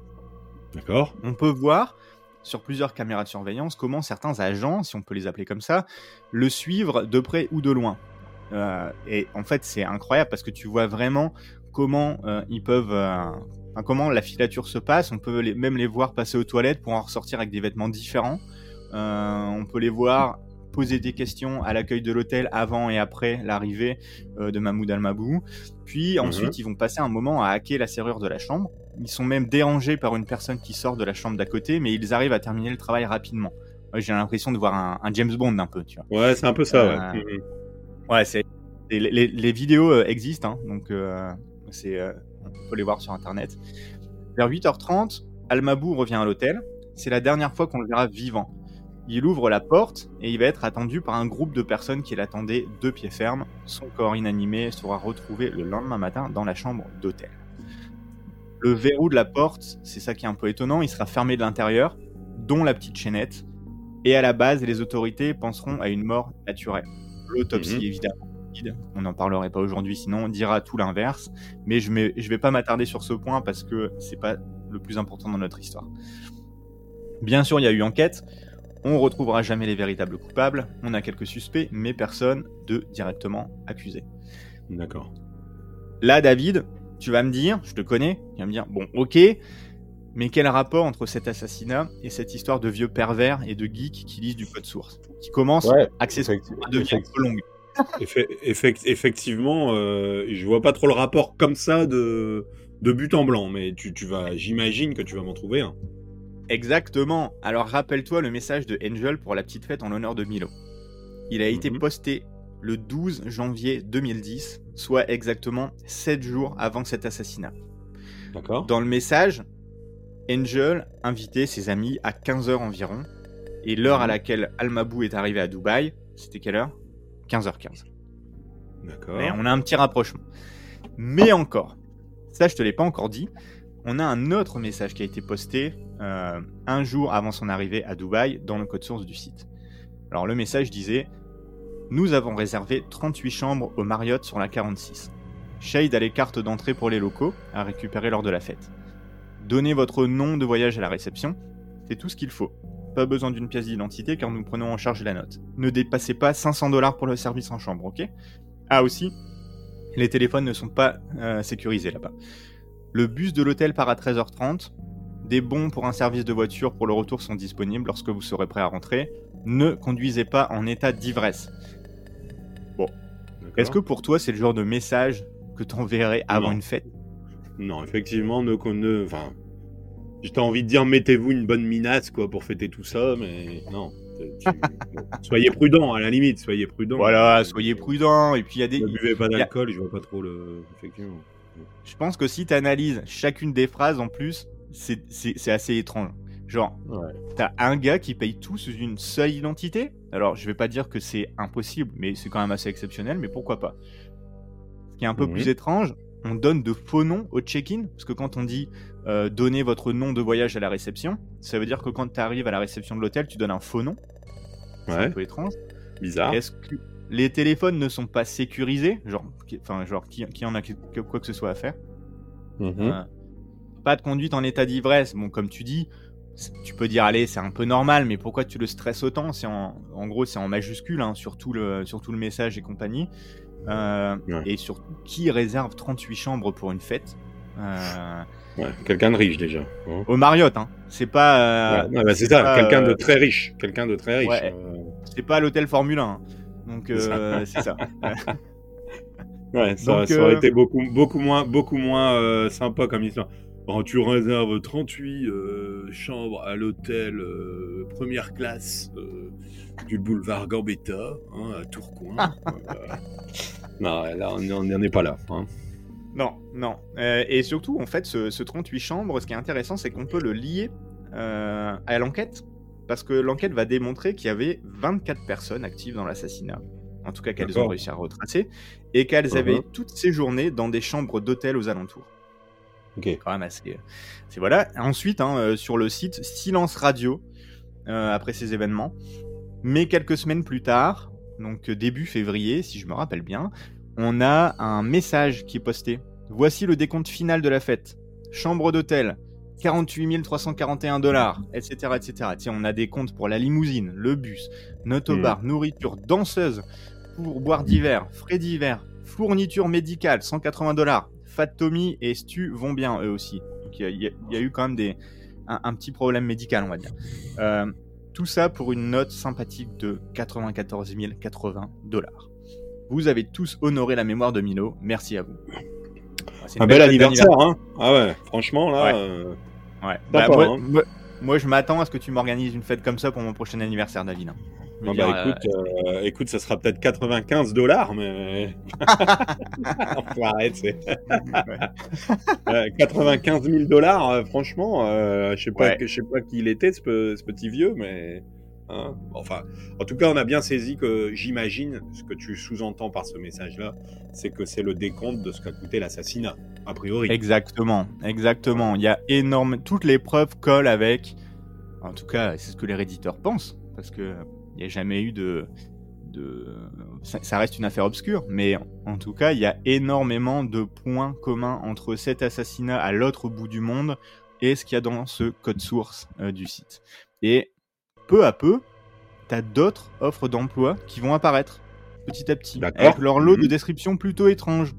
D'accord. On peut voir sur plusieurs caméras de surveillance comment certains agents, si on peut les appeler comme ça, le suivre de près ou de loin. Euh, et en fait, c'est incroyable parce que tu vois vraiment comment euh, ils peuvent, euh, comment la filature se passe. On peut les- même les voir passer aux toilettes pour en ressortir avec des vêtements différents. Euh, on peut les voir poser des questions à l'accueil de l'hôtel avant et après l'arrivée euh, de Mahmoud Al-Mabou. Puis ensuite, ils vont passer un moment à hacker la serrure de la chambre. Ils sont même dérangés par une personne qui sort de la chambre d'à côté, mais ils arrivent à terminer le travail rapidement. J'ai l'impression de voir un, un James Bond un peu, tu vois. Ouais, c'est un peu ça. Euh, Mhm. Ouais, c'est les, vidéos euh, existent, hein, donc euh, c'est euh, on peut les voir sur internet. Vers 8h30, Al-Mabou revient à l'hôtel. C'est la dernière fois qu'on le verra vivant. Il ouvre la porte et il va être attendu par un groupe de personnes qui l'attendaient de pied ferme. Son corps inanimé sera retrouvé le lendemain matin dans la chambre d'hôtel. Le verrou de la porte, c'est ça qui est un peu étonnant, il sera fermé de l'intérieur, dont la petite chaînette. Et à la base, les autorités penseront à une mort naturelle. L'autopsie, Mhm. évidemment, on n'en parlerait pas aujourd'hui, sinon on dira tout l'inverse. Mais je ne vais pas m'attarder sur ce point parce que c'est pas le plus important dans notre histoire. Bien sûr, il y a eu enquête. On retrouvera jamais les véritables coupables. On a quelques suspects, mais personne de directement accusé. D'accord. Là, David, tu vas me dire, je te connais, tu vas me dire, bon, ok, mais quel rapport entre cet assassinat et cette histoire de vieux pervers et de geeks qui lisent du code source Qui commence Ouais, accessoirement à devenir un peu longue. Effe- effect- effectivement, euh, je vois pas trop le rapport comme ça de, de but en blanc, mais tu, tu vas, j'imagine que tu vas m'en trouver un. Exactement. Alors rappelle-toi le message de Angel pour la petite fête en l'honneur de Milo. Il a été Mhm. posté le 12 janvier 2010, soit exactement 7 jours avant cet assassinat. D'accord. Dans le message, Angel invitait ses amis à 15h environ, et l'heure à Mhm. laquelle Almabou est arrivé à Dubaï, c'était quelle heure? 15h15. D'accord. Mais on a un petit rapprochement. Mais encore, ça je te l'ai pas encore dit, on a un autre message qui a été posté euh, un jour avant son arrivée à Dubaï dans le code source du site. Alors le message disait Nous avons réservé 38 chambres au Marriott sur la 46. Shade a les cartes d'entrée pour les locaux à récupérer lors de la fête. Donnez votre nom de voyage à la réception, c'est tout ce qu'il faut. Pas besoin d'une pièce d'identité car nous prenons en charge la note. Ne dépassez pas 500 dollars pour le service en chambre, ok? Ah aussi, les téléphones ne sont pas euh, sécurisés là-bas. Le bus de l'hôtel part à 13h30. Des bons pour un service de voiture pour le retour sont disponibles lorsque vous serez prêt à rentrer. Ne conduisez pas en état d'ivresse. D'accord. Est-ce que pour toi c'est le genre de message que t'enverrais avant Non. une fête? Non, effectivement, ne, ne, enfin, j'étais envie de dire mettez-vous une bonne minace quoi pour fêter tout ça, mais non. Tu- bon, soyez prudent à la limite, soyez prudent. Voilà, soyez prudents. Et puis il y a des. Ne buvez pas y a- d'alcool, je vois pas trop le. Effectivement. Je pense que si t'analyses chacune des phrases en plus, c'est assez étrange. Genre, Ouais. t'as un gars qui paye tout sous une seule identité? Alors, je vais pas dire que c'est impossible, mais c'est quand même assez exceptionnel, mais pourquoi pas? Ce qui est un peu plus étrange, on donne de faux noms au check-in, parce que quand on dit euh, donner votre nom de voyage à la réception, ça veut dire que quand tu arrives à la réception de l'hôtel, tu donnes un faux nom. C'est un peu étrange. bizarre. Est-ce que les téléphones ne sont pas sécurisés? Genre, qui- enfin, genre qui, qui en a que- que- quoi que ce soit à faire? Mhm. euh, pas de conduite en état d'ivresse. Bon, comme tu dis, tu peux dire, allez, c'est un peu normal, mais pourquoi tu le stresses autant? C'est en, en gros, c'est en majuscule, hein, sur, tout le, sur tout le message et compagnie. Euh, Ouais. Et surtout, qui réserve 38 chambres pour une fête? Ouais, quelqu'un de riche déjà. Hein. Au Marriott, hein. C'est pas, euh, Ouais, bah, c'est ça, pas, quelqu'un euh, de très riche. Quelqu'un de très riche. Ouais. euh, c'est pas l'hôtel Formule 1. hein. Donc, C'est ça. euh, c'est ça. Ouais, ça, Donc, ça aurait euh, été beaucoup, beaucoup moins, beaucoup moins euh, sympa comme histoire. Bon, tu réserves 38 euh, chambres à l'hôtel euh, première classe euh, du boulevard Gambetta, hein, à Tourcoing. Euh, non, là, on n'en est pas là. Hein. Non, non. Euh, et surtout, en fait, ce, ce 38 chambres, ce qui est intéressant, c'est qu'on peut le lier euh, à l'enquête. Parce que l'enquête va démontrer qu'il y avait 24 personnes actives dans l'assassinat. En tout cas, qu'elles ont réussi à retracer. Et qu'elles Mhm. avaient toutes ces journées dans des chambres d'hôtel aux alentours. Ok. Quand même assez. C'est voilà. Ensuite, hein, euh, sur le site, silence radio euh, après ces événements. Mais quelques semaines plus tard, donc euh, début février, si je me rappelle bien, on a un message qui est posté. Voici le décompte final de la fête. Chambre d'hôtel, 48 341 dollars, etc., etc. Tiens, on a des comptes pour la limousine, le bus, au Hmm. bar, nourriture, danseuse, pour boire d'hiver, frais d'hiver, fourniture médicale, 180 dollars. Fat Tommy et Stu vont bien eux aussi. Donc il y, a- y eu quand même des, un, un petit problème médical, on va dire. Euh, tout ça pour une note sympathique de 94 080 dollars. Vous avez tous honoré la mémoire de Milo. Merci à vous. C'est une Un bel anniversaire, hein Ouais, ouais. Franchement, là. Ouais. euh, Ouais. Bah, moi, hein. moi- moi, je m'attends à ce que tu m'organises une fête comme ça pour mon prochain anniversaire, David. hein. Ah dire, bah, écoute, euh, écoute, ça sera peut-être 95 dollars, mais. Faut arrêter, c'est. euh, Euh, 95 000 dollars, euh, franchement, euh, je sais pas, Ouais. que- je sais pas qui il était, ce petit vieux, mais. Hein, enfin, en tout cas, on a bien saisi que j'imagine ce que tu sous-entends par ce message-là, c'est que c'est le décompte de ce qu'a coûté l'assassinat, a priori. Exactement, exactement. Il y a énorme, toutes les preuves collent avec. En tout cas, c'est ce que les réditeurs pensent, parce que il n'y a jamais eu de, de, ça, ça reste une affaire obscure, mais en tout cas, il y a énormément de points communs entre cet assassinat à l'autre bout du monde et ce qu'il y a dans ce code source euh, du site. Et peu à peu, t'as d'autres offres d'emploi qui vont apparaître petit à petit, avec leur lot de Mhm. descriptions plutôt étranges.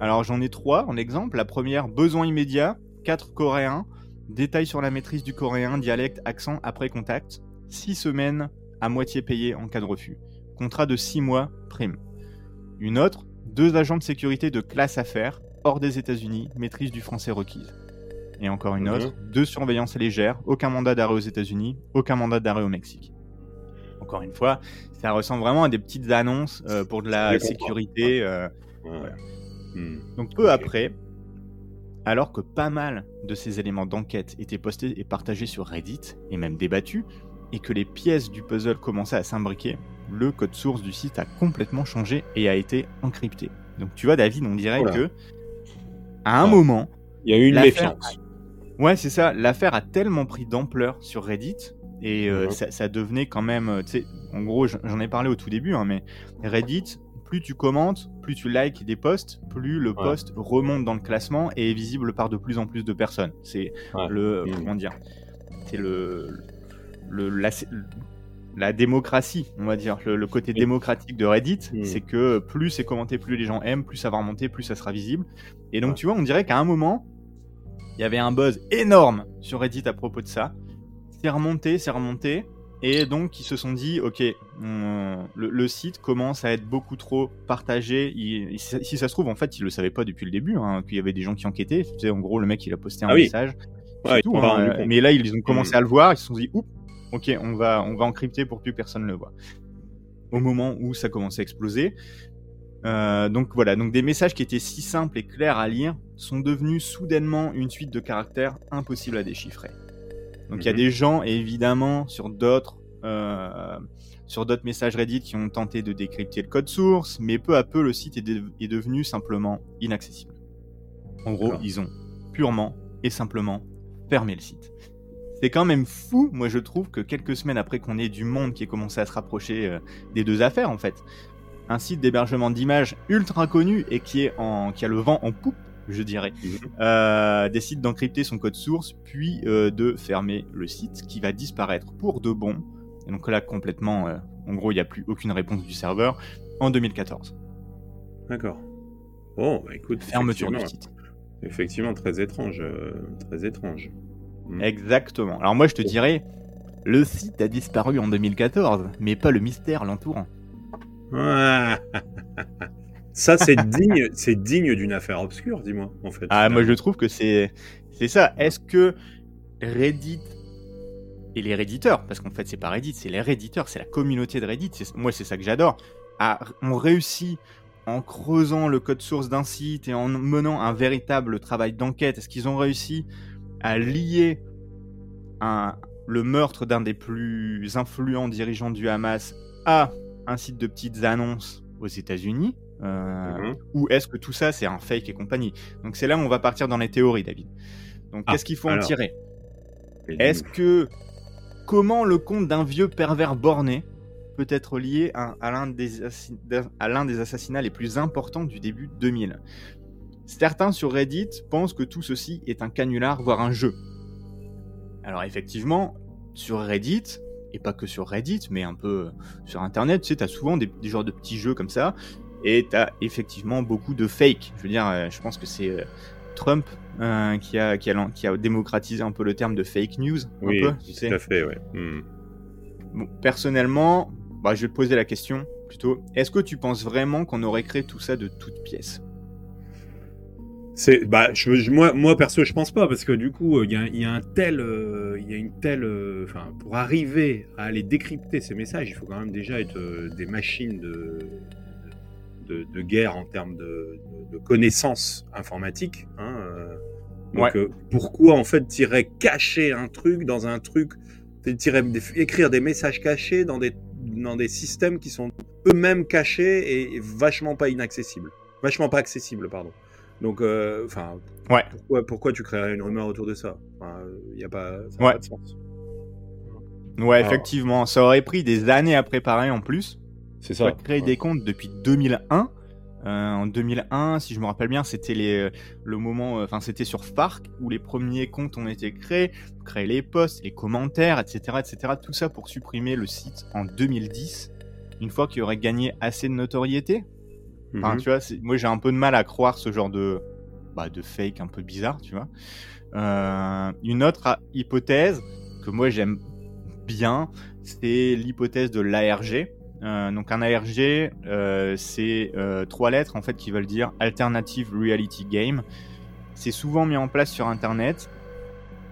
Alors j'en ai trois en exemple. La première, besoin immédiat, 4 coréens, détails sur la maîtrise du coréen, dialecte, accent après contact, 6 semaines à moitié payées en cas de refus. Contrat de 6 mois, prime. Une autre, deux agents de sécurité de classe affaires, hors des États-Unis, maîtrise du français requise. Et encore une autre, deux surveillances légères, aucun mandat d'arrêt aux États-Unis, aucun mandat d'arrêt au Mexique. Encore une fois, ça ressemble vraiment à des petites annonces pour de la sécurité. Hmm. Donc peu après, alors que pas mal de ces éléments d'enquête étaient postés et partagés sur Reddit, et même débattus, et que les pièces du puzzle commençaient à s'imbriquer, le code source du site a complètement changé et a été encrypté. Donc tu vois David, on dirait que à un moment, il y a eu une méfiance. Ouais, c'est ça. L'affaire a tellement pris d'ampleur sur Reddit et euh, ça, devenait quand même, euh, en gros, j'en ai parlé au tout début, hein, mais Reddit, plus tu commentes, plus tu likes des posts, plus le post remonte dans le classement et est visible par de plus en plus de personnes. C'est le, mmh. comment dire, c'est le, le la, démocratie, on va dire, le, côté démocratique de Reddit, mmh. c'est que plus c'est commenté, plus les gens aiment, plus ça va remonter, plus ça sera visible. Et donc, tu vois, on dirait qu'à un moment, il y avait un buzz énorme sur Reddit à propos de ça. C'est remonté, c'est remonté. Et donc, ils se sont dit, ok, le, site commence à être beaucoup trop partagé. si ça se trouve, en fait, ils le savaient pas depuis le début, hein, qu'il y avait des gens qui enquêtaient. En gros, le mec, il a posté un ah message. tout, hein. mais là, ils ont commencé hmm. à le voir. Ils se sont dit, oups, ok, on va, on va encrypter pour plus que personne ne le voit. Au moment où ça commençait à exploser. Euh, donc voilà, donc des messages qui étaient si simples et clairs à lire sont devenus soudainement une suite de caractères impossibles à déchiffrer. Donc il y a mhm. des gens, évidemment, sur d'autres euh, sur d'autres messages Reddit qui ont tenté de décrypter le code source, mais peu à peu le site est, est devenu simplement inaccessible. En gros, ils ont purement et simplement fermé le site. C'est quand même fou, moi je trouve, que quelques semaines après qu'on ait du monde qui ait commencé à se rapprocher euh, des deux affaires, en fait, un site d'hébergement d'images ultra connu et qui, est en, qui a le vent en poupe je dirais, mhm. euh, décide d'encrypter son code source, puis euh, de fermer le site, qui va disparaître pour de bon. Et donc là, complètement, euh, en gros, il n'y a plus aucune réponse du serveur en 2014. D'accord. Bon, bah écoute. Fermeture du site. Effectivement, très étrange. très étrange. Hmm. Exactement. Alors moi, je te dirais, le site a disparu en 2014, mais pas le mystère l'entourant. Ça, c'est digne, c'est digne d'une affaire obscure, dis-moi, en fait. Ah, moi, je trouve que c'est, c'est ça. Est-ce que Reddit et les Redditeurs, parce qu'en fait, c'est pas Reddit, c'est les Redditeurs, c'est la communauté de Reddit. Moi, c'est ça que j'adore. ont réussi en creusant le code source d'un site et en menant un véritable travail d'enquête. Est-ce qu'ils ont réussi à lier un, le meurtre d'un des plus influents dirigeants du Hamas à un site de petites annonces aux États-Unis euh, mhm. Ou est-ce que tout ça, c'est un fake et compagnie? Donc c'est là où on va partir dans les théories, David. Donc ah, qu'est-ce qu'il faut en tirer? Est-ce que comment le compte d'un vieux pervers borné peut être lié à, à l'un des, des, assassinats les plus importants du début 2000 Certains sur Reddit pensent que tout ceci est un canular, voire un jeu. Alors effectivement, sur Reddit, et pas que sur Reddit, mais un peu sur Internet, tu sais, t'as souvent des, des genres de petits jeux comme ça, et tu as effectivement beaucoup de fake. Je veux dire, euh, je pense que c'est euh, Trump euh, qui, a, qui, a, qui, a, démocratisé un peu le terme de fake news. Oui, un peu, tout à fait, ouais. Hmm. Bon, personnellement, bah, je vais te poser la question plutôt. Est-ce que tu penses vraiment qu'on aurait créé tout ça de toutes pièces? C'est bah je, moi moi perso je pense pas parce que du coup il y a, y a, un tel il y a une telle enfin pour arriver à aller décrypter ces messages il faut quand même déjà être des machines de de, guerre en termes de, connaissances informatiques. Hein, euh. donc, euh, pourquoi en fait tirer cacher un truc dans un truc, tirer, écrire des messages cachés dans des, dans des systèmes qui sont eux-mêmes cachés et vachement pas inaccessibles, vachement pas accessibles, pardon. Donc, euh, enfin, ouais. pourquoi, pourquoi tu créerais une rumeur autour de ça? Il n'y a pas, ça pas de sens. Ouais, effectivement, ça aurait pris des années à préparer en plus. C'est ça. créé des comptes depuis 2001. Euh, en 2001, si je me rappelle bien, c'était euh, le moment, euh, enfin c'était sur Farc où les premiers comptes ont été créés, créer les posts, les commentaires, etc., etc. Tout ça pour supprimer le site en 2010, une fois qu'il aurait gagné assez de notoriété. Enfin, mhm. tu vois, moi j'ai un peu de mal à croire ce genre de, bah, de fake un peu bizarre, tu vois. une autre hypothèse que moi j'aime bien, c'est l'hypothèse de l'ARG. Euh, donc un ARG, euh, c'est euh, trois lettres en fait qui veulent dire Alternative Reality Game. C'est souvent mis en place sur Internet.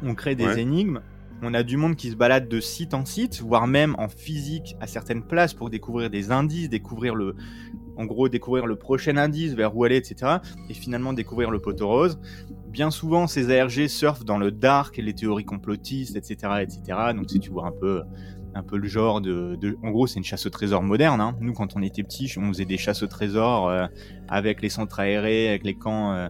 On crée des énigmes on a du monde qui se balade de site en site, voire même en physique à certaines places pour découvrir des indices, découvrir le, en gros, découvrir le prochain indice, vers où aller, etc. Et finalement découvrir le poteau rose. Bien souvent, ces ARG surfent dans le dark, les théories complotistes, etc., etc. Donc, si tu vois un peu, un peu le genre de, en gros, c'est une chasse au trésor moderne. Hein. Nous, quand on était petits, on faisait des chasses au trésor euh, avec les centres aérés, avec les camps. Euh,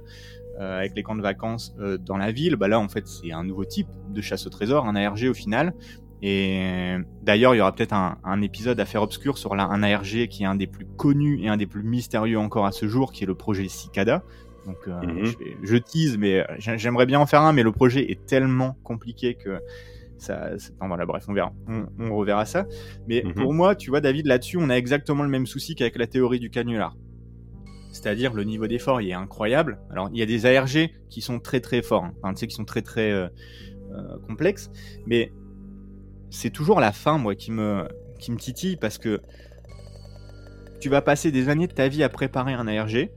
euh, avec les camps de vacances dans la ville, bah là en fait c'est un nouveau type de chasse au trésor, un ARG au final, et d'ailleurs, il y aura peut-être un, un, épisode à faire obscur sur la, un ARG qui est un des plus connus et un des plus mystérieux encore à ce jour, qui est le projet Cicada. Donc, euh, mhm. je, je, tease, mais j'aimerais bien en faire un, mais le projet est tellement compliqué que ça. Enfin, voilà, bref, on verra. On, on reverra ça. Mais mhm. pour moi, tu vois, David, là-dessus, on a exactement le même souci qu'avec la théorie du canular. C'est-à-dire le niveau d'effort, il est incroyable. Alors, il y a des ARG qui sont très très forts, hein. enfin, tu sais, qui sont très très euh, euh, complexes, mais c'est toujours la fin, moi, qui me, qui me titille parce que tu vas passer des années de ta vie à préparer un ARG,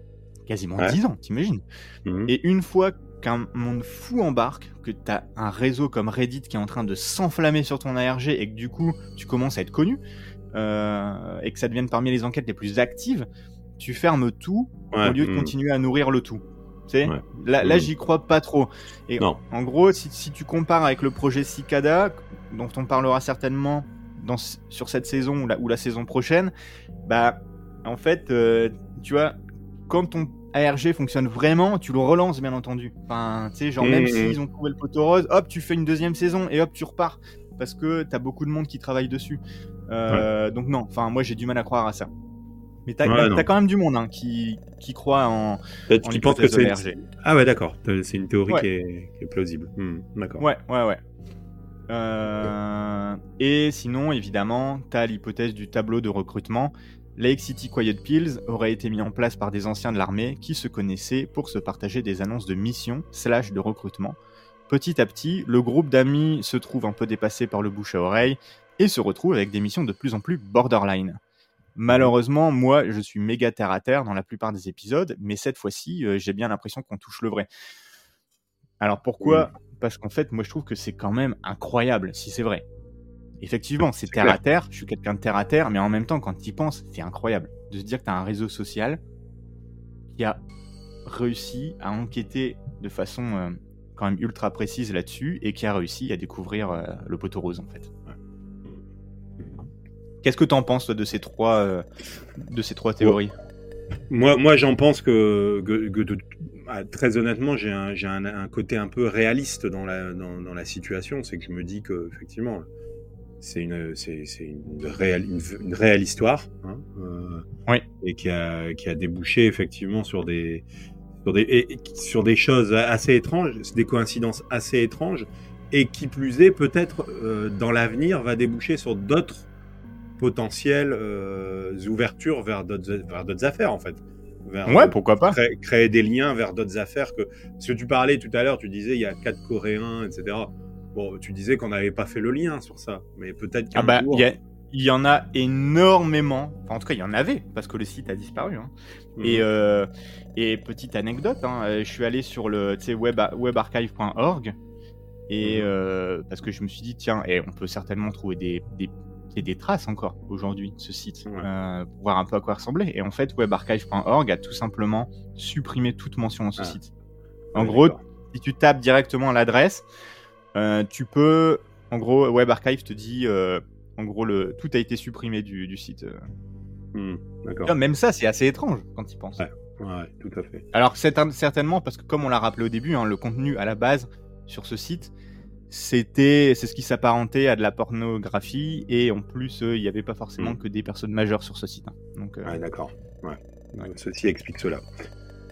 quasiment 10 ans, t'imagines. Mhm. Et une fois qu'un monde fou embarque, que tu as un réseau comme Reddit qui est en train de s'enflammer sur ton ARG et que du coup tu commences à être connu, euh, et que ça devienne parmi les enquêtes les plus actives, tu fermes tout au lieu de mhm. continuer à nourrir le tout. Tu là, là mhm. j'y crois pas trop. Et non. en gros, si, si, tu compares avec le projet Cicada, dont on parlera certainement dans, sur cette saison ou la, ou la saison prochaine, bah, en fait, euh, tu vois, quand ton ARG fonctionne vraiment, tu le relances, bien entendu. Enfin, tu sais, genre, même mmh, s'ils ont trouvé le poteau rose, hop, tu fais une deuxième saison et hop, tu repars. Parce que t'as beaucoup de monde qui travaille dessus. Euh, donc, non, enfin, moi, j'ai du mal à croire à ça. Mais t'as as quand même du monde hein, qui, qui croit en. Qui pense que c'est. Ah ouais, d'accord. C'est une théorie qui, est, qui, est, plausible. Hmm, d'accord. Ouais, ouais, ouais. Euh, et sinon, évidemment, tu as l'hypothèse du tableau de recrutement. Lake City Quiet Pills aurait été mis en place par des anciens de l'armée qui se connaissaient pour se partager des annonces de mission slash de recrutement. Petit à petit, le groupe d'amis se trouve un peu dépassé par le bouche à oreille et se retrouve avec des missions de plus en plus borderline. Malheureusement, moi, je suis méga terre à terre dans la plupart des épisodes, mais cette fois-ci, euh, j'ai bien l'impression qu'on touche le vrai. Alors pourquoi parce qu'en fait, moi, je trouve que c'est quand même incroyable, si c'est vrai. Effectivement, c'est terre à terre, je suis quelqu'un de terre à terre, mais en même temps, quand tu y penses, c'est incroyable de se dire que tu as un réseau social qui a réussi à enquêter de façon euh, quand même ultra précise là-dessus et qui a réussi à découvrir euh, le poteau rose, en fait. Qu'est-ce que tu en penses de ces trois, euh, de ces trois théories? Moi, moi j'en pense que, que, que, très honnêtement, j'ai un, un, un, côté un peu réaliste dans la, dans, dans la situation. C'est que je me dis que effectivement, c'est une, c'est, une, réelle, une, réelle histoire, hein, euh, oui. et qui a, qui a débouché effectivement sur des, sur des, et, sur des choses assez étranges, des coïncidences assez étranges, et qui plus est, peut-être euh, dans l'avenir, va déboucher sur d'autres potentielles euh, ouvertures vers d'autres, vers d'autres affaires en fait ouais, pourquoi pas. Créer, des liens vers d'autres affaires que. Ce que tu parlais tout à l'heure, tu disais il y a quatre Coréens, etc. Bon, tu disais qu'on n'avait pas fait le lien sur ça, mais peut-être qu'un ah bah, Il y, en a énormément. Enfin, en tout cas, il y en avait, parce que le site a disparu. Hein. Mhm. Et, euh, et, petite anecdote, hein, euh, je suis allé sur le web, webarchive.org. Et mhm. euh, parce que je me suis dit, tiens, et on peut certainement trouver des, des des traces encore aujourd'hui ce site, euh, pour voir un peu à quoi ressemblait. Et en fait, webarchive.org a tout simplement supprimé toute mention dans ce ah. site. En gros, si tu tapes directement l'adresse, euh, tu peux, en gros, WebArchive te dit, euh, en gros, le, tout a été supprimé du, site. D'accord. Même ça, c'est assez étrange quand tu y penses. Ouais. tout à fait. Alors, c'est certainement parce que, comme on l'a rappelé au début, hein, le contenu à la base sur ce site, c'était c'est ce qui s'apparentait à de la pornographie et en plus euh, il n'y avait pas forcément mm. que des personnes majeures sur ce site. Hein. Donc euh, d'accord. Ouais. Ceci explique cela.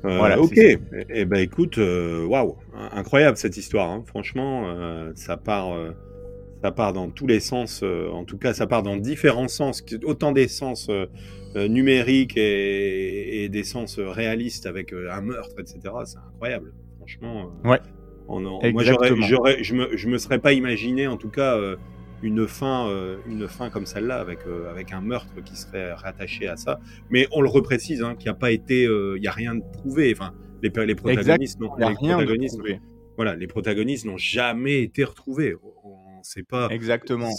Euh, voilà. Ok. Et, eh, eh ben écoute, waouh, incroyable cette histoire. Hein. Franchement, ça part, ça part dans tous les sens. en tout cas, ça part dans différents sens, autant des sens numériques et, et, des sens réalistes avec un meurtre, etc. C'est incroyable. Franchement. ouais. Moi, j'aurais, je me, je me serais pas imaginé, en tout cas, euh, une fin, euh, une fin comme celle-là, avec, euh, avec un meurtre qui serait rattaché à ça. Mais on le reprécise, hein, qu'il n'y a pas été, il n'y a rien de prouvé. Enfin, les, les protagonistes, n'ont, les protagonistes, voilà, les protagonistes n'ont jamais été retrouvés. ne sait pas. Exactement.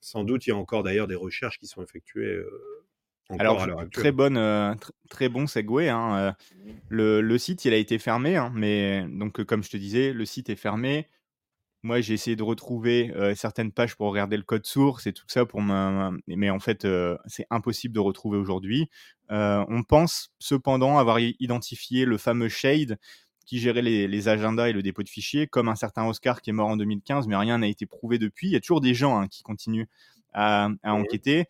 Sans doute, il y a encore d'ailleurs des recherches qui sont effectuées. Alors, très bonne, très bon segway. Hein, le, le, site, il a été fermé, hein, mais donc comme je te disais, le site est fermé. Moi, j'ai essayé de retrouver certaines pages pour regarder le code source et tout ça pour mais en fait, c'est impossible de retrouver aujourd'hui. on pense cependant avoir identifié le fameux Shade qui gérait les, agendas et le dépôt de fichiers, comme un certain Oscar qui est mort en 2015, mais rien n'a été prouvé depuis. Il y a toujours des gens hein, qui continuent à, à enquêter.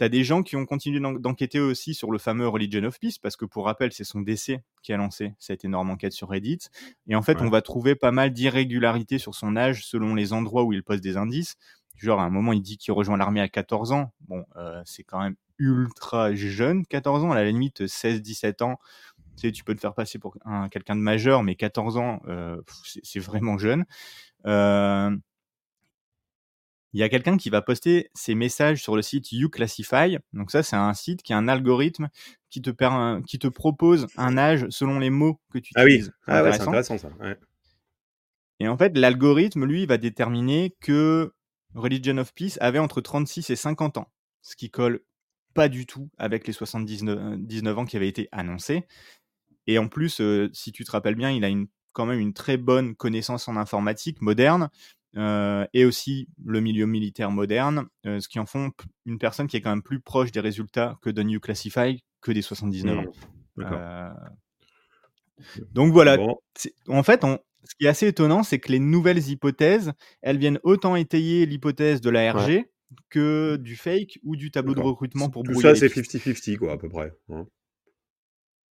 As des gens qui ont continué d'enquêter aussi sur le fameux Religion of Peace, parce que pour rappel, c'est son décès qui a lancé cette énorme enquête sur Reddit. Et en fait, on va trouver pas mal d'irrégularités sur son âge selon les endroits où il pose des indices. Genre, à un moment, il dit qu'il rejoint l'armée à 14 ans. Bon, euh, c'est quand même ultra jeune, 14 ans, à la limite 16-17 ans. Tu sais, tu peux te faire passer pour quelqu'un de majeur, mais 14 ans, euh, c'est vraiment jeune. Euh, il y a quelqu'un qui va poster ses messages sur le site YouClassify. Donc ça, c'est un site qui a un algorithme qui te, qui te propose un âge selon les mots que tu utilises. Ah oui, ah c'est intéressant ça. Et en fait, l'algorithme, lui, va déterminer que Religion of Peace avait entre 36 et 50 ans, ce qui colle pas du tout avec les 79 19 ans qui avaient été annoncés. Et en plus, euh, si tu te rappelles bien, il a une, quand même une très bonne connaissance en informatique moderne. Euh, et aussi le milieu militaire moderne, euh, ce qui en font une personne qui est quand même plus proche des résultats que de New Classify que des 79 ans. Mmh. Euh, donc voilà, en fait, ce qui est assez étonnant, c'est que les nouvelles hypothèses, elles viennent autant étayer l'hypothèse de la RG que du fake ou du tableau de recrutement pour Tout ça, c'est 50-50, quoi, à peu près. Hein.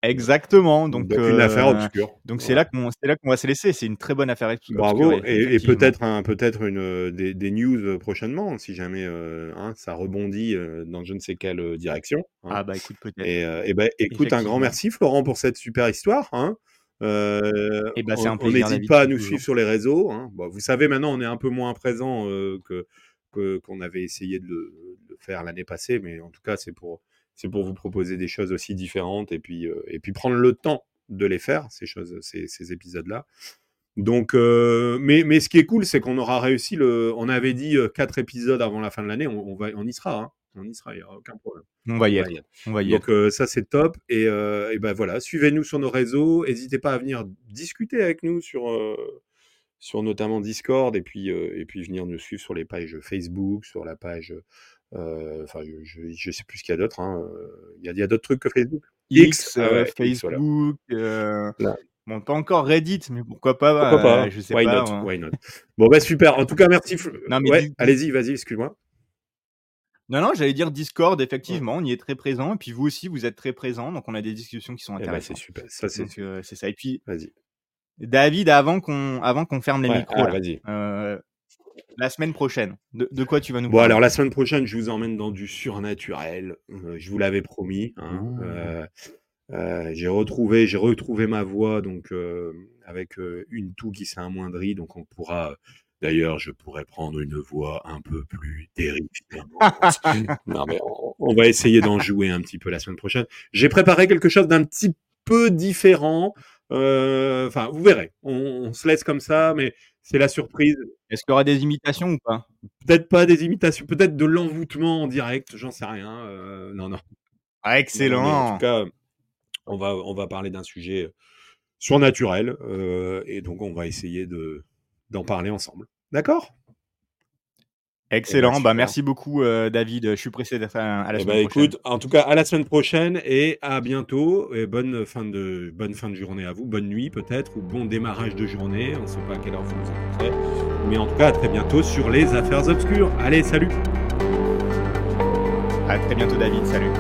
Exactement. Donc, une affaire euh, obscure. Donc c'est là qu'on c'est là qu'on va se laisser. C'est une très bonne affaire obscure. Bravo. Et, peut-être un peut-être une euh, des, news euh, prochainement si jamais hein, ça rebondit dans je ne sais quelle direction. Hein. Ah bah écoute peut-être. Et, ben écoute un grand merci Florent pour cette super histoire. Hein. et bah, on n'hésite pas à nous suivre sur les réseaux. Hein. Vous savez maintenant on est un peu moins présent que qu'on avait essayé de le, de le faire l'année passée, mais en tout cas c'est pour c'est pour vous proposer des choses aussi différentes et puis, euh, et puis prendre le temps de les faire, ces choses, ces, ces épisodes-là. Donc, euh, mais, mais ce qui est cool, c'est qu'on aura réussi le. On avait dit euh, quatre épisodes avant la fin de l'année, on, va, on y sera, hein. on y sera, il n'y aura aucun problème. On va y être. On va y Donc ça c'est top et, et, ben voilà, suivez-nous sur nos réseaux, n'hésitez pas à venir discuter avec nous sur sur notamment Discord et puis et puis venir nous suivre sur les pages Facebook, sur la page enfin, je, sais plus ce qu'il y a d'autre. Hein, euh, il y a, d'autres trucs que Facebook? X, euh, Facebook. Bon, pas encore Reddit, mais pourquoi pas Pourquoi pas? Je sais why pas. Not, hein. why not? Bon, bah super. En tout cas, merci. ouais, allez-y, vas-y, excuse-moi. Non, non, j'allais dire Discord, effectivement, on y est très présent. Et puis vous aussi, vous êtes très présent. Donc on a des discussions qui sont eh ben, intéressantes. c'est super. Ça, c'est... c'est ça. Et puis, vas-y. David, avant qu'on, avant qu'on ferme les micros, ah, vas-y la semaine prochaine. De, quoi tu vas nous parler Bon, alors la semaine prochaine, je vous emmène dans du surnaturel. Euh, je vous l'avais promis. Hein. Euh, euh, j'ai retrouvé, j'ai retrouvé ma voix donc avec une toux qui s'est amoindrie, donc on pourra. D'ailleurs, je pourrais prendre une voix un peu plus terrifiante. non, mais on, va essayer d'en jouer un petit peu la semaine prochaine. J'ai préparé quelque chose d'un petit peu différent. Enfin, vous verrez. on, se laisse comme ça, mais c'est la surprise. Est-ce qu'il y aura des imitations ou pas? Peut-être pas des imitations, peut-être de l'envoûtement en direct, j'en sais rien. Euh, non, non. Ah, excellent. en tout cas, on va, on va parler d'un sujet surnaturel euh, et donc on va essayer de, d'en parler ensemble. D'accord? Excellent, bah, merci beaucoup euh, David, je suis pressé d'être à, la eh semaine bah, prochaine. Écoute, en tout cas à la semaine prochaine et à bientôt et bonne fin de bonne fin de journée à vous, bonne nuit peut-être ou bon démarrage de journée, on ne sait pas à quelle heure vous nous écouterez, mais en tout cas à très bientôt sur les affaires obscures. Allez, salut. À très bientôt David, salut.